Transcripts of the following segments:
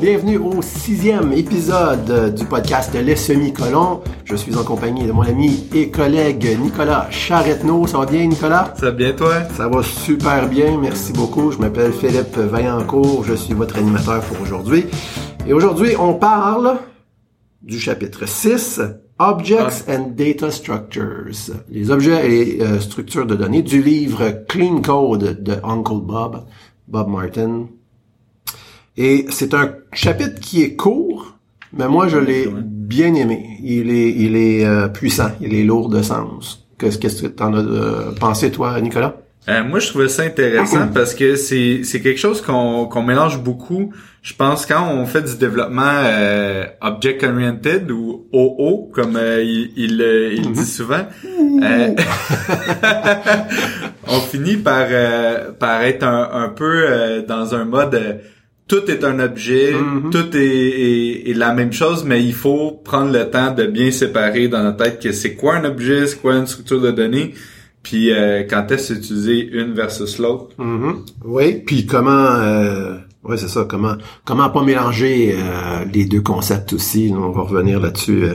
Bienvenue au sixième épisode du podcast Les Semi-Colons. Je suis en compagnie de mon ami et collègue Nicolas Charretneau. Ça va bien, Nicolas? Ça va bien, toi? Ça va super bien, merci beaucoup. Je m'appelle Philippe Vaillancourt, je suis votre animateur pour aujourd'hui. Et aujourd'hui, on parle du chapitre 6, Objects and Data Structures, les objets et les euh, structures de données du livre Clean Code de Uncle Bob, Bob Martin. Et c'est un chapitre qui est court, mais moi je l'ai bien aimé. Il est, il est euh, puissant, il est lourd de sens. Qu'est-ce que tu en as euh, pensé toi, Nicolas? Euh, moi, je trouvais ça intéressant parce que c'est c'est quelque chose qu'on qu'on mélange beaucoup. Je pense quand on fait du développement euh, object oriented ou OO comme il il, il dit souvent, on finit par par être un, un peu dans un mode tout est un objet, tout est, est, la même chose, mais il faut prendre le temps de bien séparer dans notre tête que c'est quoi un objet, c'est quoi une structure de données puis euh, quand est-ce utiliser une versus l'autre. Mm-hmm. Oui, puis comment euh, ouais, c'est ça, comment comment pas mélanger euh, les deux concepts aussi. On va revenir là-dessus euh,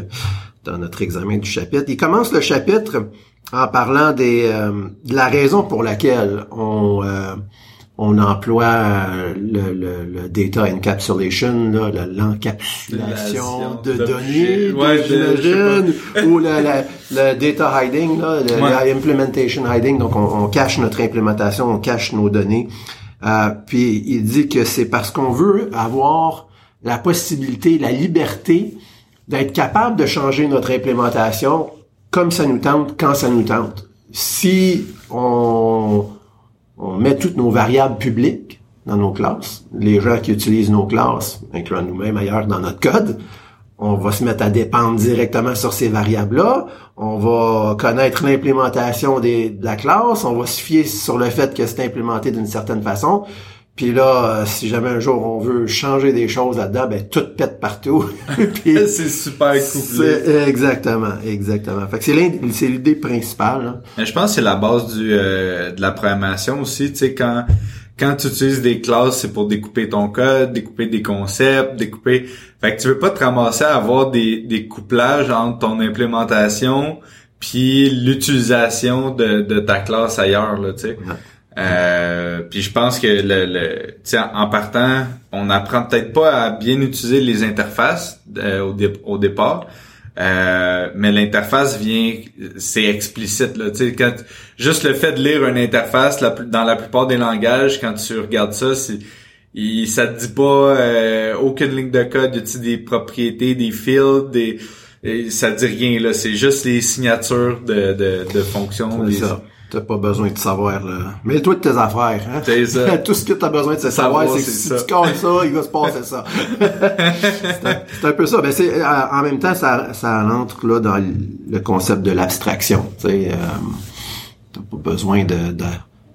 dans notre examen du chapitre. Il commence le chapitre en parlant des de la raison pour laquelle on on emploie euh, le, le, le data encapsulation, l'encapsulation de données, j'imagine, ou le, le, data hiding, là, le, implementation hiding. Donc, on, on, cache notre implémentation, on cache nos données. Euh, puis, il dit que c'est parce qu'on veut avoir la possibilité, la liberté d'être capable de changer notre implémentation comme ça nous tente, quand ça nous tente. Si on on met toutes nos variables publiques dans nos classes. Les gens qui utilisent nos classes, incluant nous-mêmes ailleurs dans notre code, on va se mettre à dépendre directement sur ces variables-là. On va connaître l'implémentation de la classe. On va se fier sur le fait que c'est implémenté d'une certaine façon. Puis là, euh, si jamais un jour on veut changer des choses là-dedans, ben tout pète partout. c'est super couplé. Exactement, exactement. Fait que c'est l'idée principale. Mais je pense que c'est la base du euh, de la programmation aussi. Tu sais quand quand tu utilises des classes, c'est pour découper ton code, découper des concepts, découper. Fait que tu veux pas te ramasser à avoir des des couplages entre ton implémentation puis l'utilisation de, de ta classe ailleurs là. Tu sais. Euh, puis je pense que le, le en partant, on apprend peut-être pas à bien utiliser les interfaces euh, au, au, départ, euh, mais l'interface vient, c'est explicite là. Tu quand juste le fait de lire une interface, dans la plupart des langages, quand tu regardes ça, c'est il, ça te dit pas euh, aucune ligne de code, y des propriétés, des fields, des ça te dit rien là. C'est juste les signatures de de, de fonctions. Ça. T'as pas besoin de savoir, là. Mets-toi de tes affaires, hein. Tout ce que t'as besoin de savoir, c'est que si tu casses ça, il va se passer ça. c'est un, peu ça. Ben, c'est, euh, en même temps, ça, ça entre, là, dans le concept de l'abstraction. Tu sais, euh, t'as pas besoin de, de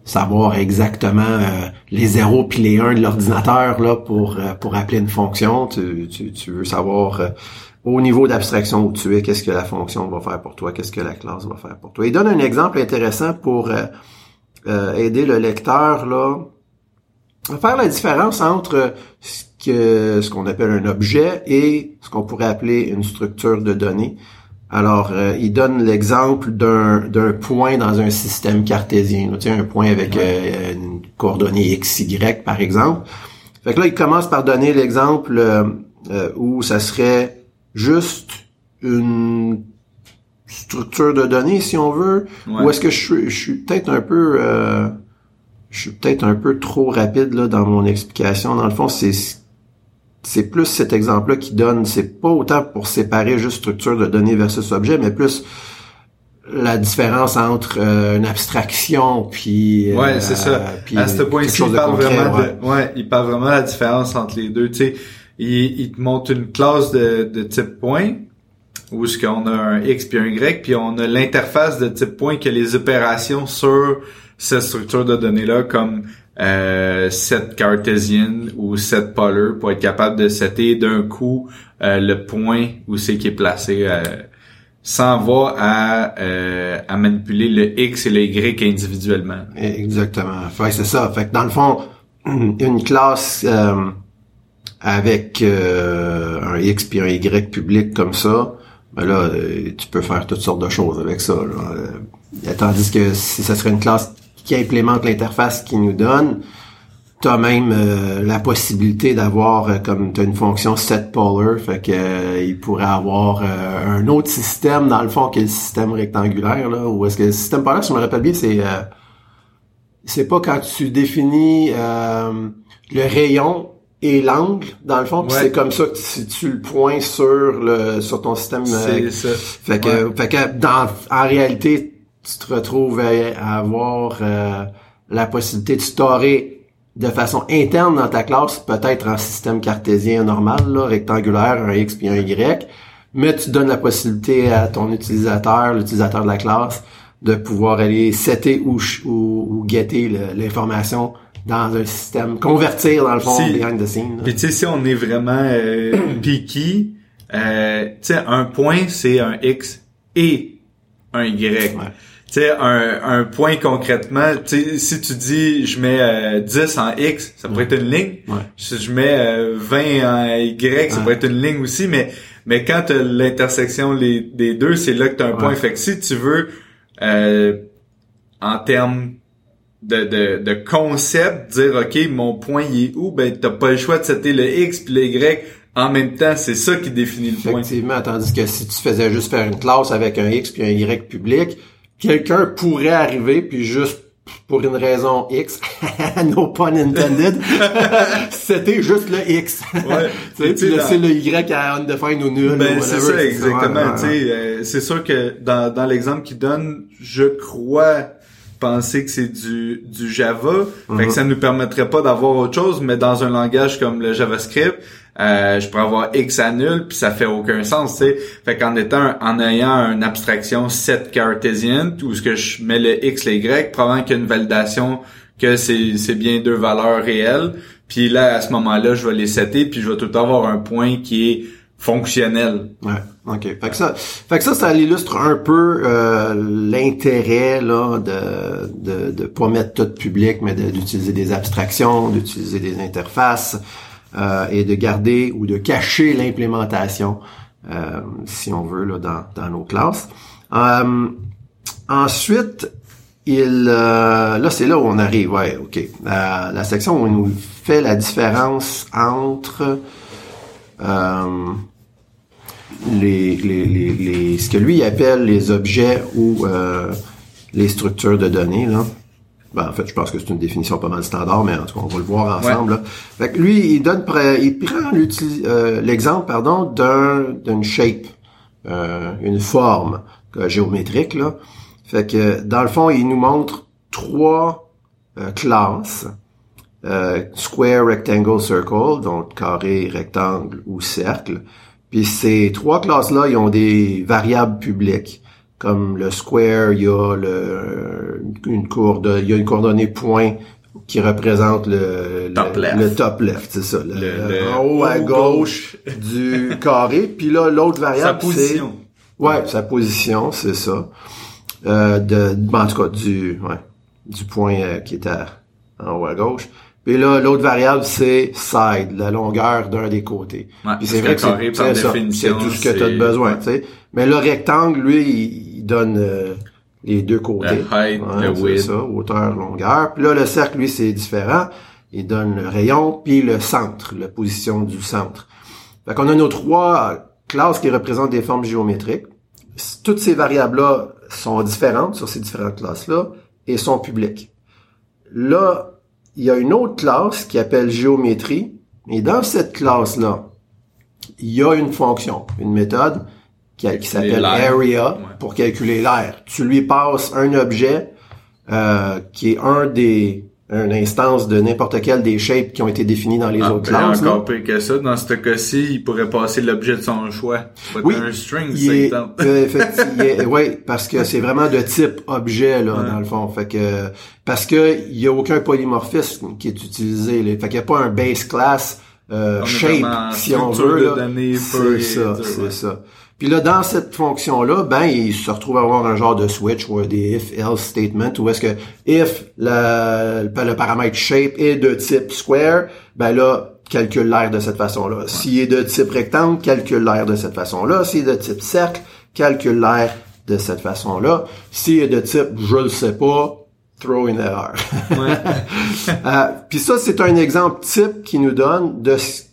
savoir exactement euh, les zéros puis les 1 de l'ordinateur, là, pour, pour appeler une fonction. Tu, tu, tu veux savoir, au niveau d'abstraction où tu es, qu'est-ce que la fonction va faire pour toi, qu'est-ce que la classe va faire pour toi? Il donne un exemple intéressant pour euh, euh, aider le lecteur là à faire la différence entre ce que ce qu'on appelle un objet et ce qu'on pourrait appeler une structure de données. Alors, euh, il donne l'exemple d'un, d'un point dans un système cartésien. Tu sais, un point avec une coordonnée x, y, par exemple. Fait que là, il commence par donner l'exemple où ça serait juste une structure de données, si on veut, ou est-ce que je suis, je suis peut-être un peu, euh, je suis peut-être un peu trop rapide là dans mon explication. Dans le fond, c'est c'est plus cet exemple-là qui donne. C'est pas autant pour séparer juste structure de données versus objet, mais plus la différence entre euh, une abstraction puis ouais c'est ça euh, à ce point-ci il parle vraiment de, ouais il parle vraiment de la différence entre les deux tu sais il, te montre une classe de, de type point où ce qu'on a un X puis un Y, puis on a l'interface de type point qui a les opérations sur cette structure de données-là, comme euh, set cartésienne ou set polar pour être capable de setter d'un coup euh, le point où c'est qui est placé euh, sans avoir à, euh, à manipuler le X et le Y individuellement. Exactement. Fait c'est ça. Fait que dans le fond, une classe avec euh, un X puis un Y public comme ça, ben là, euh, tu peux faire toutes sortes de choses avec ça. Là. Tandis que si ça serait une classe qui implémente l'interface qui nous donne, tu as même la possibilité d'avoir comme tu as une fonction set polar, fait que il pourrait avoir un autre système dans le fond que le système rectangulaire là, ou est-ce que le système polar, si je me rappelle bien, c'est c'est pas quand tu définis le rayon et l'angle dans le fond c'est comme ça que tu, tu le points sur le sur ton système c'est ça. fait que fait que dans en réalité tu te retrouves à, avoir euh, la possibilité de storer de façon interne dans ta classe peut-être en système cartésien normal là, rectangulaire un x puis un y mais tu donnes la possibilité à ton utilisateur l'utilisateur de la classe de pouvoir aller setter ou ou, ou guetter l'information dans un système, convertir dans le fond si, behind the scenes. Puis tu sais, si on est vraiment euh, picky, euh, tu sais, un point c'est un X et un Y. Tu sais, un, un point concrètement, tu sais, si tu dis je mets euh, 10 en X, ça pourrait être une ligne. Si je mets 20 euh, en Y, ça pourrait être une ligne aussi, mais mais quand tu l'intersection des deux, c'est là que tu as un point. Fait que si tu veux euh, en termes de, de, de concept, dire OK, mon point il est où, ben t'as pas le choix de setter le X puis le Y en même temps, c'est ça qui définit le point. Effectivement, tandis que si tu faisais juste faire une classe avec un X puis un Y public, quelqu'un pourrait arriver puis juste pour une raison X, no pun intended, c'était juste le X. Ouais. tu sais, laisser le Y à undefined ou nul. Ben, c'est ça, exactement. tu sais, euh, c'est sûr que dans, dans l'exemple qu'il donne, je crois penser que c'est du, du Java. Fait que mhm. ça nous permettrait pas d'avoir autre chose, mais dans un langage comme le JavaScript, euh, je pourrais avoir X à nul, puis ça fait aucun sens, tu sais. Fait qu'en étant, en ayant une abstraction set cartésienne, où ce que je mets le X, le Y, probablement qu'il y a une validation que c'est, c'est bien deux valeurs réelles. Puis là, à ce moment-là, je vais les setter, puis je vais tout avoir un point qui est fonctionnel. Ouais, ok. Fait que ça, fait que ça, ça illustre un peu euh, l'intérêt là de, de de pas mettre tout public, mais d'utiliser des abstractions, d'utiliser des interfaces euh, et de garder ou de cacher l'implémentation, euh, si on veut là dans dans nos classes. ensuite, il là c'est là où on arrive. Ouais, ok. la section où il nous fait la différence entre les, les, les, ce que lui appelle les objets ou euh, les structures de données. Là. Ben, en fait, je pense que c'est une définition pas mal standard, mais en tout cas, on va le voir ensemble. Là. Fait que lui, il donne il prend euh, l'exemple pardon d'un d'une shape, euh, une forme géométrique. Là. Fait que dans le fond, il nous montre trois classes. square, rectangle, circle, donc carré, rectangle ou cercle. Puis ces trois classes-là, ils ont des variables publiques. Comme le square, il y a le, une coordonnée, il y a une coordonnée point qui représente le top le, left, le top left, c'est ça, le, en haut à gauche, du carré. Puis là, l'autre variable, sa position. Ouais, sa position, c'est ça. Euh, de, en tout cas, du, ouais, du point euh, qui est à, en haut à gauche. Puis là, l'autre variable, c'est side, la longueur d'un des côtés. Puis c'est vrai que c'est c'est tout ce que tu as besoin, tu sais. Mais le rectangle, lui, il, donne euh, les deux côtés. Le height, le width. ça, hauteur, longueur. Puis là, le cercle, lui, c'est différent. Il donne le rayon, puis le centre, la position du centre. Fait qu'on a nos trois classes qui représentent des formes géométriques. Toutes ces variables-là sont différentes sur ces différentes classes-là et sont publiques. Là, il y a une autre classe qui appelle géométrie. Et dans cette classe-là, il y a une fonction, une méthode qui, s'appelle area pour calculer l'air. Tu lui passes un objet euh, qui est un des une instance de n'importe quel des shapes qui ont été définis dans les autres classes. Encore pire que ça, dans ce cas-ci, il pourrait passer l'objet de son choix. Oui, un string, c'est euh, effectivement, oui, parce que c'est vraiment de type objet là dans le fond. Fait que parce que il y a aucun polymorphisme qui est utilisé. Là. Fait qu'il n'y a pas un base class euh, shape si on veut. C'est ça, c'est ça. Puis là, dans cette fonction-là, ben, il se retrouve à avoir un genre de switch ou des if-else statement où est-ce que if le, le paramètre shape est de type square, ben là, calcule l'air de cette façon-là. S'il est de type rectangle, calcule l'air de cette façon-là. S'il est de type cercle, calcule l'air de cette façon-là. S'il est de type je le sais pas, throw in error. euh, Puis ça, c'est un exemple type qui nous donne de ce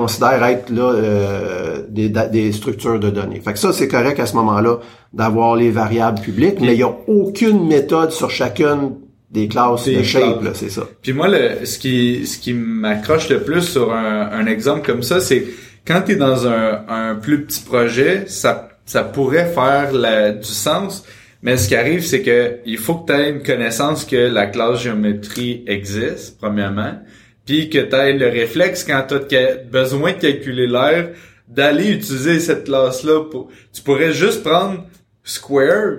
considère être là euh, des, des, structures de données. Fait que ça, c'est correct à ce moment-là d'avoir les variables publiques, mais il n'y a aucune méthode sur chacune des classes de shape, là, c'est ça. Puis moi, le, ce qui, ce qui m'accroche le plus sur un, un exemple comme ça, c'est quand tu es dans un, un plus petit projet, ça, ça pourrait faire la, du sens, mais ce qui arrive, c'est que il faut que tu aies une connaissance que la classe géométrie existe, premièrement, puis que tu aies le réflexe quand tu as besoin de calculer l'air, d'aller utiliser cette classe-là. Pour... Tu pourrais juste prendre square,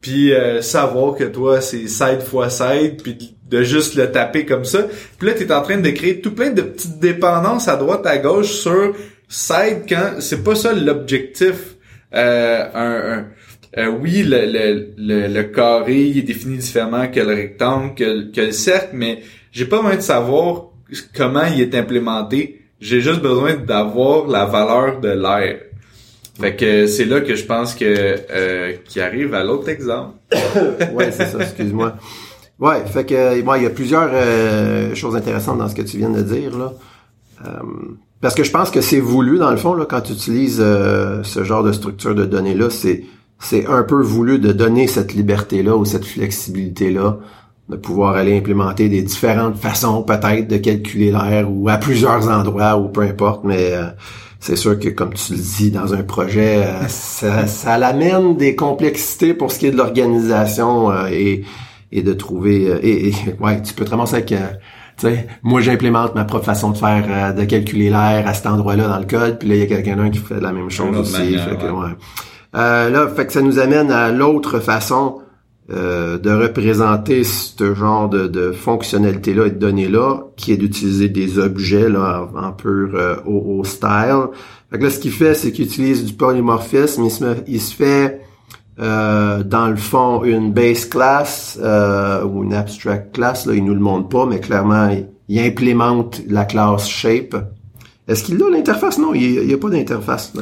puis euh, savoir que toi c'est side fois side puis de juste le taper comme ça puis là tu es en train de créer tout plein de petites dépendances à droite à gauche sur side quand c'est pas ça l'objectif euh, un, euh, oui le, le, le, carré il est défini différemment que le rectangle que, que le cercle mais j'ai pas besoin de savoir comment il est implémenté j'ai juste besoin d'avoir la valeur de l'air fait que c'est là que je pense que euh, qui arrive à l'autre exemple. ouais, c'est ça, excuse-moi. Ouais, fait que moi il y a plusieurs euh, choses intéressantes dans ce que tu viens de dire là. Euh, parce que je pense que c'est voulu dans le fond là quand tu utilises euh, ce genre de structure de données là, c'est c'est un peu voulu de donner cette liberté là ou cette flexibilité là de pouvoir aller implémenter des différentes façons peut-être de calculer l'air ou à plusieurs endroits ou peu importe mais c'est sûr que comme tu le dis dans un projet, euh, ça, ça l'amène des complexités pour ce qui est de l'organisation euh, et, et de trouver euh, et, ouais, tu peux te ramasser avec tu sais, moi j'implémente ma propre façon de faire de calculer l'air à cet endroit-là dans le code, puis là il y a quelqu'un qui fait la même chose aussi. fait que, ouais. là, fait que ça nous amène à l'autre façon euh, de représenter ce genre de, de fonctionnalité-là et de données-là, qui est d'utiliser des objets là, en, pur euh, au, style. Fait que là, ce qu'il fait, c'est qu'il utilise du polymorphisme. Il se, il se fait, euh, dans le fond, une base class ou une abstract class. Là, il nous le montre pas, mais clairement, il, implémente la classe shape. Est-ce qu'il a l'interface? Non, il n'y a, pas d'interface.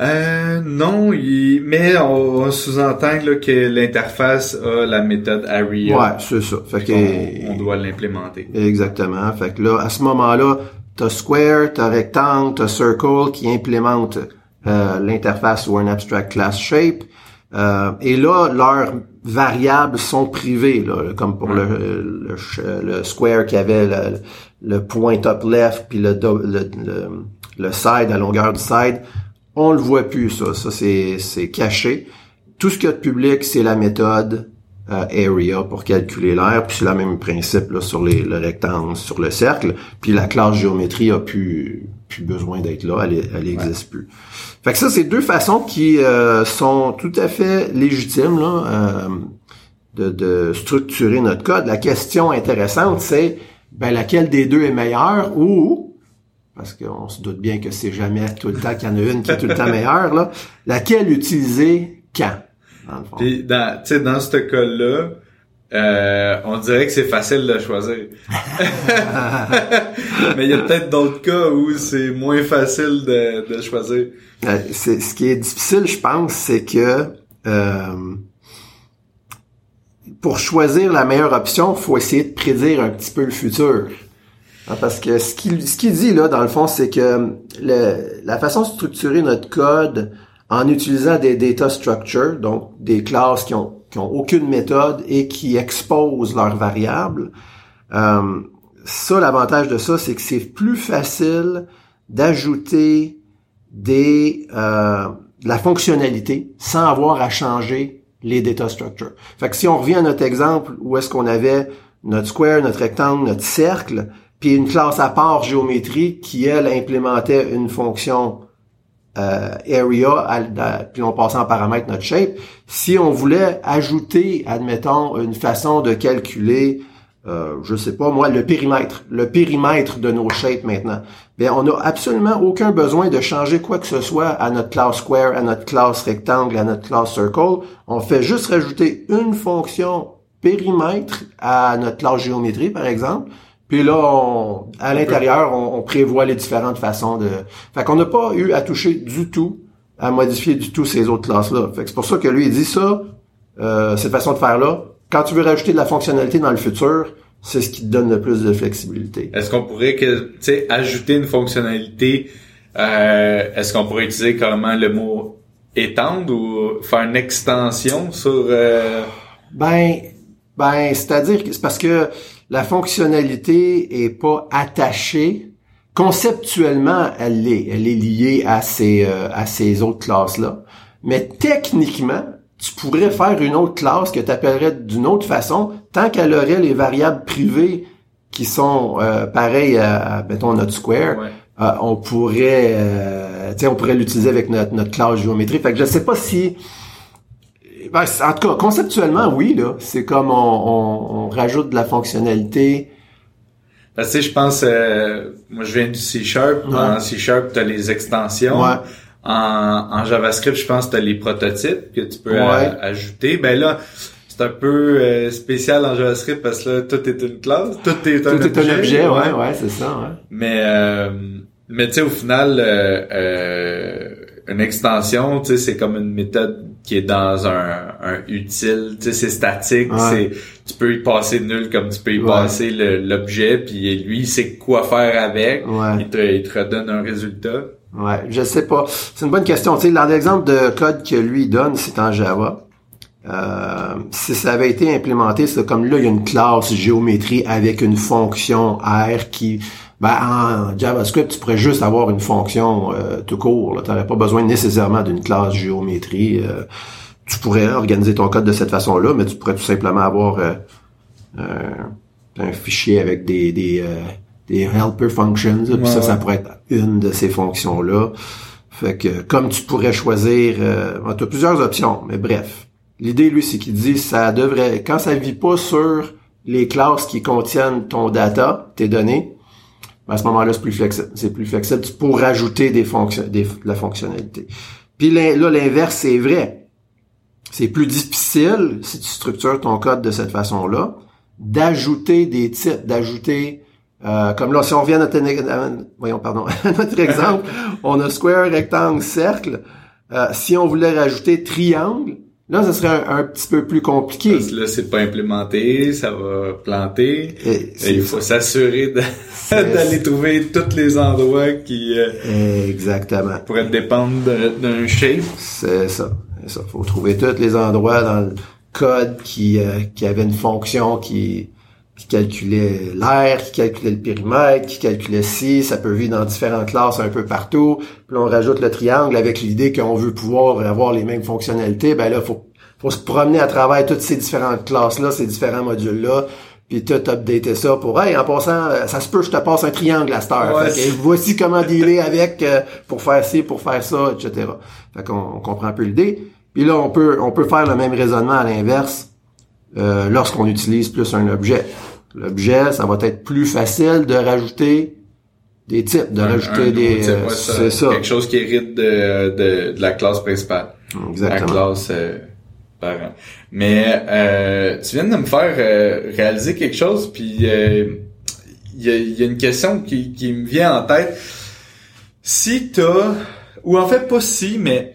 Euh, non, il... mais on, sous-entend que l'interface a la méthode ARIA. Ouais, c'est ça. Fait que on, doit l'implémenter. Exactement. Fait que là, à ce moment-là, t'as Square, t'as Rectangle, t'as Circle qui implémente euh, l'interface ou un abstract class shape. Euh, et là, leurs variables sont privées, là, comme pour le, le, le, Square qui avait le, le point top left puis le, le, le side à longueur du side on le voit plus, ça. Ça, c'est caché. Tout ce qu'il y a de public, c'est la méthode euh, area pour calculer l'air, puis c'est le même principe là, sur les, le rectangle, sur le cercle. Puis la classe géométrie a plus, plus besoin d'être là, elle, elle existe plus. Fait que ça, c'est deux façons qui euh, sont tout à fait légitimes là, euh, de, de, structurer notre code. La question intéressante, c'est ben, laquelle des deux est meilleure ou parce qu'on se doute bien que c'est jamais tout le temps qu'il y en a une qui est tout le temps meilleure, là. Laquelle utiliser quand, dans le fond? Puis, dans, dans ce cas-là, euh, on dirait que c'est facile de choisir. Mais il y a peut-être d'autres cas où c'est moins facile de, de choisir. Euh, c'est, ce qui est difficile, je pense, c'est que euh, pour choisir la meilleure option, faut essayer de prédire un petit peu le futur. Ah, parce que ce qu'il ce qu'il dit là, dans le fond, c'est que le, la façon de structurer notre code en utilisant des data structures, donc des classes qui ont, qui ont aucune méthode et qui exposent leurs variables, euh, ça, l'avantage de ça, c'est que c'est plus facile d'ajouter des euh, de la fonctionnalité sans avoir à changer les data structures. Fait que si on revient à notre exemple où est-ce qu'on avait notre square, notre rectangle, notre cercle, puis une classe à part géométrie qui, elle, implémentait une fonction euh, area, puis on passait en paramètre notre shape. Si on voulait ajouter, admettons, une façon de calculer, euh, je sais pas moi, le périmètre, le périmètre de nos shapes maintenant, bien, on n'a absolument aucun besoin de changer quoi que ce soit à notre classe square, à notre classe rectangle, à notre classe circle. On fait juste rajouter une fonction périmètre à notre classe géométrie, par exemple, Puis là, à l'intérieur, on, prévoit les différentes façons de... Fait qu'on n'a pas eu à toucher du tout, à modifier du tout ces autres classes-là. Fait que c'est pour ça que lui, il dit ça, euh, cette façon de faire-là. Quand tu veux rajouter de la fonctionnalité dans le futur, c'est ce qui te donne le plus de flexibilité. Est-ce qu'on pourrait que, tu sais, ajouter une fonctionnalité, euh, est-ce qu'on pourrait utiliser carrément le mot étendre ou faire une extension sur... Euh... Ben, ben, c'est-à-dire que c'est parce que la fonctionnalité est pas attachée. Conceptuellement, elle l'est. Elle est liée à ces, euh, à ces autres classes-là. Mais techniquement, tu pourrais faire une autre classe que tu appellerais d'une autre façon, tant qu'elle aurait les variables privées qui sont euh, pareilles à, mettons, notre square, euh, on pourrait euh, on pourrait l'utiliser avec notre, notre classe géométrie. Fait que je sais pas si ben, en tout cas, conceptuellement, oui, là. C'est comme on, on, rajoute de la fonctionnalité. tu sais, je pense, euh, moi, je viens du C Sharp. En C Sharp, tu as les extensions. En, en, JavaScript, je pense que tu as les prototypes que tu peux ajouter. Ben là, c'est un peu euh, spécial en JavaScript parce que là, tout est une classe. Tout est un tout objet. Est un objet, ouais, ouais, c'est ça, ouais. Mais, euh, mais tu sais, au final, une extension, tu sais, c'est comme une méthode qui est dans un, un utile, tu sais, c'est statique, c'est tu peux y passer nul comme tu peux y passer l'objet, puis lui, il sait quoi faire avec, il, te, il te redonne un résultat. Ouais, je sais pas. C'est une bonne question. Tu sais, l'exemple de code que lui donne, c'est en Java. Euh, si ça avait été implémenté, c'est comme là, il y a une classe géométrie avec une fonction R qui ben, en JavaScript, tu pourrais juste avoir une fonction euh, tout court. Tu n'aurais pas besoin nécessairement d'une classe géométrie. Euh, tu pourrais organiser ton code de cette façon-là, mais tu pourrais tout simplement avoir euh, un fichier avec des, des, des helper functions. puis ça, ça pourrait être une de ces fonctions-là. Fait que comme tu pourrais choisir, tu as plusieurs options, mais bref. L'idée, lui, c'est qu'il dit ça devrait, quand ça vit pas sur les classes qui contiennent ton data, tes données, à ce moment-là, c'est plus flexible. C'est plus flexible pour rajouter des fonctions, des, de la fonctionnalité. Puis là, l'inverse, c'est vrai. C'est plus difficile, si tu structures ton code de cette façon-là, d'ajouter des types, d'ajouter euh, comme là, si on revient à notre, voyons, pardon, notre exemple, on a square, rectangle, cercle. Euh, si on voulait rajouter triangle, Là, ça serait un, petit peu plus compliqué. Parce que là, c'est pas implémenté, ça va planter. Et, il faut s'assurer d'aller trouver tous les endroits qui euh, exactement pourraient dépendre d'un shape. C'est ça. Il faut trouver tous les endroits dans le code qui euh, qui avait une fonction qui qui calculait l'air, qui calculait le périmètre, qui calculait si, ça peut vivre dans différentes classes un peu partout. Puis on rajoute le triangle avec l'idée qu'on veut pouvoir avoir les mêmes fonctionnalités. Ben là, faut faut se promener à travers toutes ces différentes classes-là, ces différents modules-là, puis tout updater ça pour hey en passant euh, ça se peut je te passe un triangle à cette heure. Voici comment dealer avec euh, pour faire ci pour faire ça etc fait qu'on on comprend un peu l'idée. Puis là on peut on peut faire le même raisonnement à l'inverse euh, lorsqu'on utilise plus un objet l'objet, ça va être plus facile de rajouter des types, de rajouter des... Euh, c'est ça. Quelque chose qui hérite de, de, de, la classe principale. Exactement. La classe euh, parent. Mais euh, tu viens de me faire euh, réaliser quelque chose, puis il y a, y, a, une question qui, qui me vient en tête. Si t'as... Ou en fait, pas si, mais...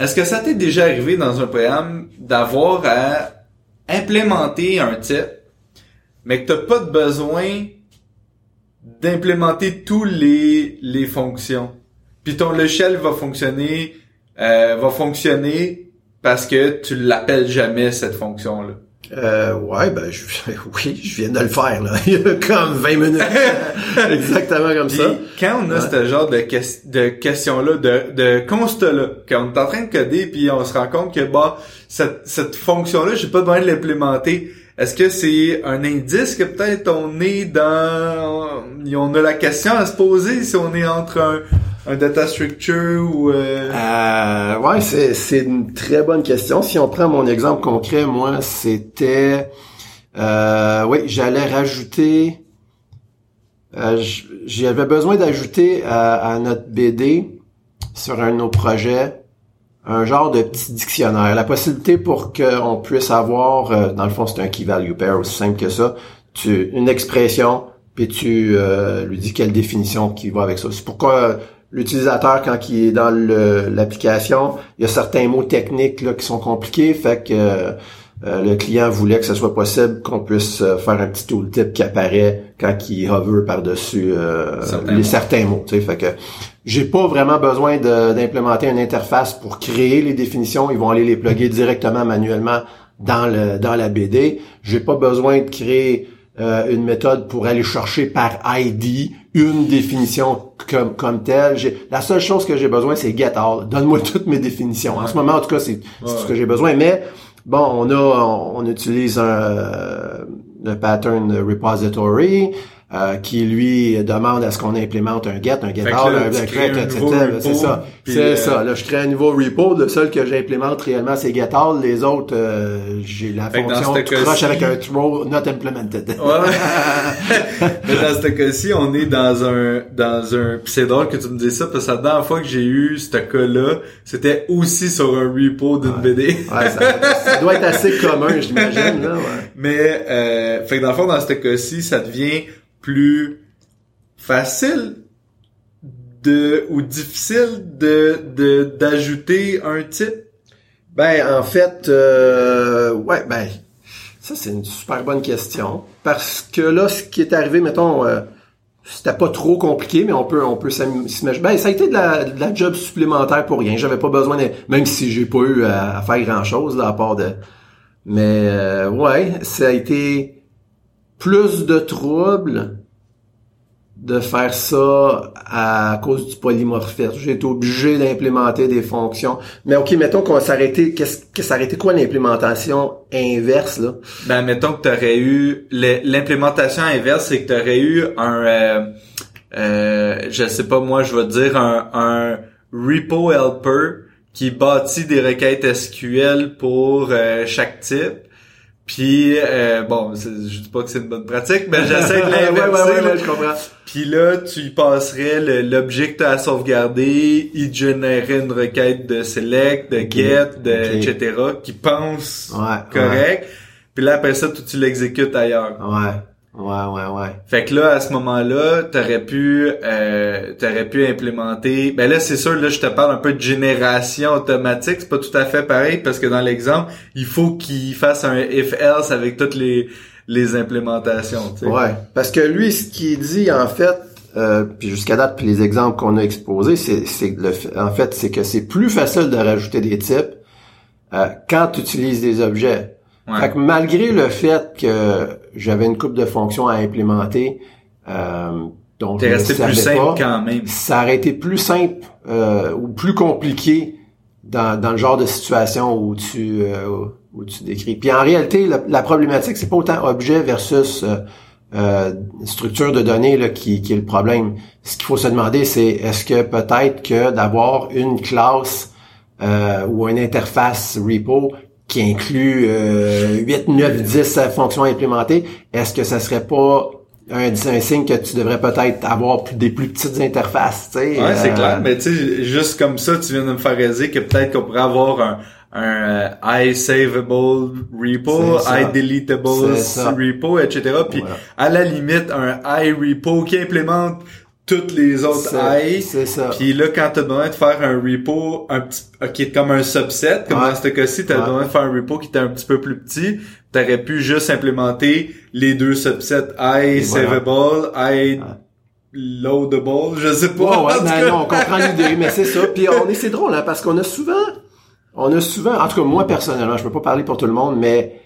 Est-ce que ça t'est déjà arrivé dans un programme d'avoir à implémenter un type mais que t'as pas de besoin d'implémenter tous les les fonctions. Puis ton logiciel va fonctionner euh, va fonctionner parce que tu l'appelles jamais cette fonction là. Euh, ouais, ben je, oui, je viens de le faire là. Il y a comme 20 minutes. Exactement comme ça. Quand on a ce genre de, de questions là, de, de constat là, quand on est en train de coder puis on se rend compte que bah cette, cette fonction là, j'ai pas besoin de l'implémenter est-ce que c'est un indice que peut-être on est dans... On a la question à se poser si on est entre un, data structure ou... Euh... euh ouais, c'est, c'est une très bonne question. Si on prend mon exemple concret, moi, c'était... Euh, oui, j'allais rajouter... Euh, j'avais besoin d'ajouter à, à notre BD sur un de nos projets un genre de petit dictionnaire. La possibilité pour qu'on puisse avoir, euh, dans le fond, c'est un key value pair aussi simple que ça, tu, une expression, puis tu lui dis quelle définition qui va avec ça. C'est pourquoi l'utilisateur, quand il est dans l'application, il y a certains mots techniques là, qui sont compliqués, fait que euh, le client voulait que ce soit possible qu'on puisse euh, faire un petit tooltip qui apparaît quand il hover par-dessus euh, les certains mots. Tu sais, fait que j'ai pas vraiment besoin d'implémenter une interface pour créer les définitions. Ils vont aller les plugger directement manuellement dans le dans la BD. J'ai pas besoin de créer une méthode pour aller chercher par ID une définition comme comme telle. La seule chose que j'ai besoin, c'est get all. Donne-moi toutes mes définitions. En ce moment, en tout cas, c'est ce que j'ai besoin. Mais Bon, on a, on, utilise un, le pattern repository. Euh, qui lui demande à ce qu'on implémente un get, un get all, un, get, etc. C'est ça. C'est euh, ça. Là, je crée un nouveau repo. Le seul que j'implémente réellement, c'est get all. Les autres, euh, j'ai la fonction croche avec un throw not implemented. Ouais. Mais dans ce cas-ci, on est dans un, dans un, c'est drôle que tu me dises ça parce que la dernière fois que j'ai eu ce cas-là, c'était aussi sur un repo d'une BD. ouais, ça, doit être assez commun, j'imagine, là, ouais. Mais, euh, fait que dans le fond, dans ce cas-ci, ça devient plus facile de ou difficile de d'ajouter un type? Ben en fait euh, ouais ben ça c'est une super bonne question. Parce que là ce qui est arrivé mettons euh, c'était pas trop compliqué mais on peut on peut s'imaginer. Ben ça a été de la, de la job supplémentaire pour rien. J'avais pas besoin de, même si j'ai pas eu à, faire grand chose là à part de mais euh, ouais ça a été plus de troubles de faire ça à cause du polymorphisme. J'ai été obligé d'implémenter des fonctions. Mais ok, mettons qu'on s'arrêtait, qu'est-ce que ça quoi l'implémentation inverse là? Ben mettons que tu aurais eu l'implémentation inverse, c'est que tu aurais eu un, euh, euh, je sais pas moi, je vais dire un, un repo helper qui bâtit des requêtes SQL pour euh, chaque type puis euh, bon, je dis pas que c'est une bonne pratique, mais j'essaie de l'inverser. ouais, je comprends. Puis là, tu y passerais l'objet que tu as sauvegarder, il générerait une requête de select, de get, de etc. qui pense correct. Puis là après ça, tu l'exécutes ailleurs. Ouais. Ouais, ouais, ouais. Fait que là, à ce moment-là, t'aurais pu, euh, t'aurais pu implémenter. Ben là, c'est sûr, là, je te parle un peu de génération automatique. C'est pas tout à fait pareil parce que dans l'exemple, il faut qu'il fasse un if-else avec toutes les les implémentations. Ouais, parce que lui, ce qu'il dit en fait, euh, puis jusqu'à date, puis les exemples qu'on a exposés, c'est, c'est le, en fait, c'est que c'est plus facile de rajouter des types euh, quand tu utilises des objets. Fait que malgré le fait que j'avais une coupe de fonctions à implémenter, euh, donc resté plus simple quand même. Ça aurait été plus simple euh, ou plus compliqué dans, dans le genre de situation où tu euh, où tu décris. Puis en réalité, la, problématique c'est pas autant objet versus euh, euh, structure de données là, qui, qui est le problème. Ce qu'il faut se demander, c'est est-ce que peut-être que d'avoir une classe euh, ou une interface repo qui inclut euh, 8, 9, 10 fonctions implémentées, est-ce que ça serait pas un, un signe que tu devrais peut-être avoir des plus petites interfaces, tu sais? Ouais, c'est euh, clair. Mais tu sais, juste comme ça, tu viens de me faire réaliser que peut-être qu'on pourrait avoir un, un euh, savable repo, I deletable repo, etc. Puis à la limite, un I repo qui implémente toutes les autres AI. C'est ça. Puis là, quand t'as besoin de faire un repo un petit, qui est comme un subset, comme dans ce cas-ci, t'as besoin de faire un repo qui était un petit peu plus petit, t'aurais pu juste implémenter les deux subsets I savable, I loadable, je sais pas. Ouais, ouais, non, on comprend l'idée, mais c'est ça. Puis on est, c'est drôle, hein, parce qu'on a souvent, on a souvent, en tout cas moi personnellement, je peux pas parler pour tout le monde, mais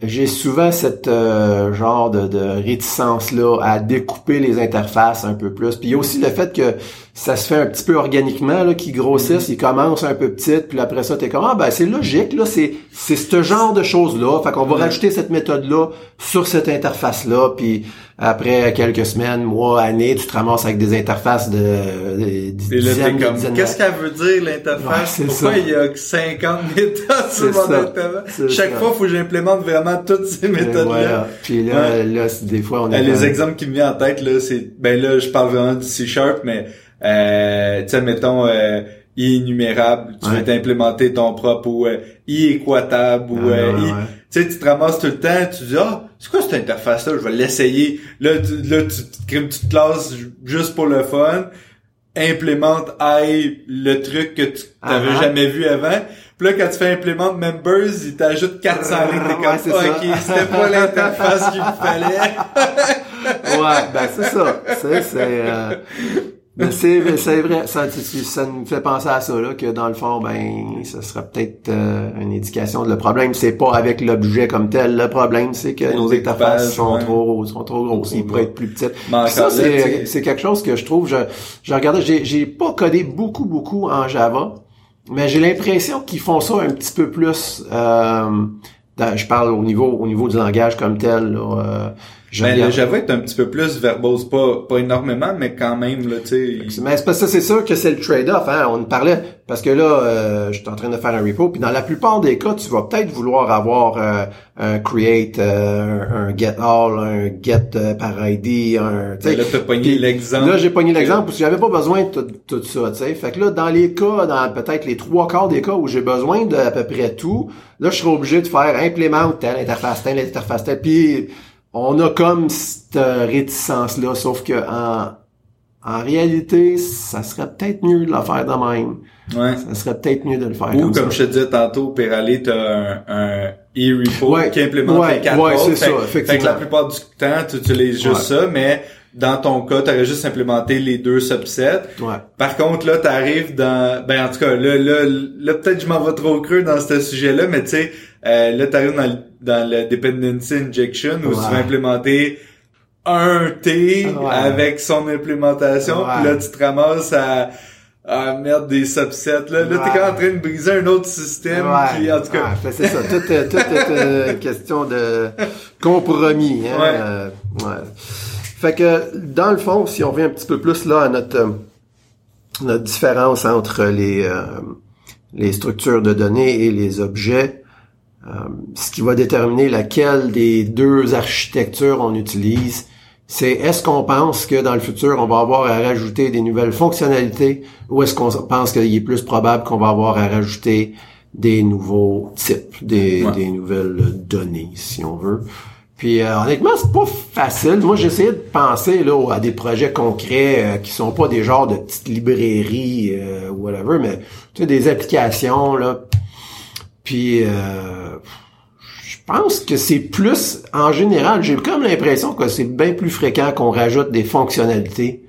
j'ai souvent cette euh, genre de, de réticence là à découper les interfaces un peu plus. Puis il y a aussi le fait que ça se fait un petit peu organiquement là, qui grossissent, mm-hmm. ils commencent un peu petites, puis après ça t'es comme ah ben c'est logique là, c'est c'est ce genre de choses là. Fait qu'on va rajouter cette méthode là sur cette interface là, puis après quelques semaines, mois, années, tu te ramasses avec des interfaces de, de, de qu'est-ce qu'elle veut dire l'interface? Pourquoi il y a 50 méthodes sur mon interface? Chaque fois, il faut que j'implémente vraiment toutes ces méthodes là. Puis là, là, des fois on est les exemples qui me viennent en tête là, c'est ben là, je parle vraiment du C# mais euh, tu sais mettons euh, tu veux t'implémenter ton propre ou euh, i équatable ou euh, i, tu sais tu te ramasses tout le temps, tu dis ah c'est quoi cette interface-là? Je vais l'essayer. Là, tu, là, tu, crées une petite classe juste pour le fun. Implémente I le truc que tu n'avais uh-huh. jamais vu avant. Puis là, quand tu fais implémente members, il t'ajoute 400 lignes. T'es comme, ok, c'était pas l'interface qu'il me fallait. ouais, ben c'est ça. C'est, c'est, euh, c'est, c'est vrai, ça, ça nous fait penser à ça, là, que dans le fond, ben, ce serait peut-être euh, une indication. Le problème, c'est pas avec l'objet comme tel. Le problème, c'est que nos interfaces sont trop, sont trop grosses. Ils pourraient être plus petites. ça, c'est, c'est quelque chose que je trouve, je, je regardais, j'ai, j'ai pas codé beaucoup, beaucoup en Java, mais j'ai l'impression qu'ils font ça un petit peu plus, euh, je parle au niveau, au niveau du langage comme tel, là, euh, ben, le Java est un petit peu plus verbose, pas, pas énormément, mais quand même, là, tu sais. Mais c'est parce que c'est sûr que c'est le trade-off, hein. On parlait, parce que là, euh, je suis en train de faire un repo, puis dans la plupart des cas, tu vas peut-être vouloir avoir euh, un create, euh, un get all, un get euh, par ID, un, tu sais. Là, t'as pogné l'exemple. Là, j'ai pogné l'exemple parce que j'avais pas besoin de tout, ça, tu sais. Fait que là, dans les cas, dans peut-être les trois quarts des cas où j'ai besoin de à peu près tout, là, je serai obligé de faire implémente telle interface, telle interface, telle, puis on a comme cette réticence-là, sauf que en, en réalité, ça serait peut-être mieux de le faire de même. Ouais. Ça serait peut-être mieux de le faire Ou comme, je te disais tantôt, Peralé, t'as un, un e-repo qui implémente les quatre ouais, c'est ça, effectivement. Fait que la plupart du temps, tu utilises juste ça, mais dans ton cas, tu aurais juste implémenté les deux subsets. Ouais. Par contre, là, tu arrives dans... Ben, en tout cas, là, là, là peut-être je m'en vais trop creux dans ce sujet-là, mais tu sais, euh, là, tu arrives dans, dans le dependency injection où tu vas implémenter un T avec son implémentation, puis là, tu te ramasses à ah merde des subsets là. Là t'es quand même en train de briser un autre système qui en tout cas. C'est ça. Tout est, tout est une question de compromis hein? ouais. Euh, ouais. fait que dans le fond si on revient un petit peu plus là à notre euh, notre différence entre les euh, les structures de données et les objets euh, ce qui va déterminer laquelle des deux architectures on utilise, c'est est-ce qu'on pense que dans le futur, on va avoir à rajouter des nouvelles fonctionnalités ou est-ce qu'on pense qu'il est plus probable qu'on va avoir à rajouter des nouveaux types, des, nouvelles données, si on veut. Puis euh, honnêtement, c'est pas facile. Moi, j'essayais de penser là à des projets concrets euh, qui sont pas des genres de petites librairies ou whatever, mais tu sais, des applications là puis euh, je pense que c'est plus, en général, j'ai comme l'impression que c'est bien plus fréquent qu'on rajoute des fonctionnalités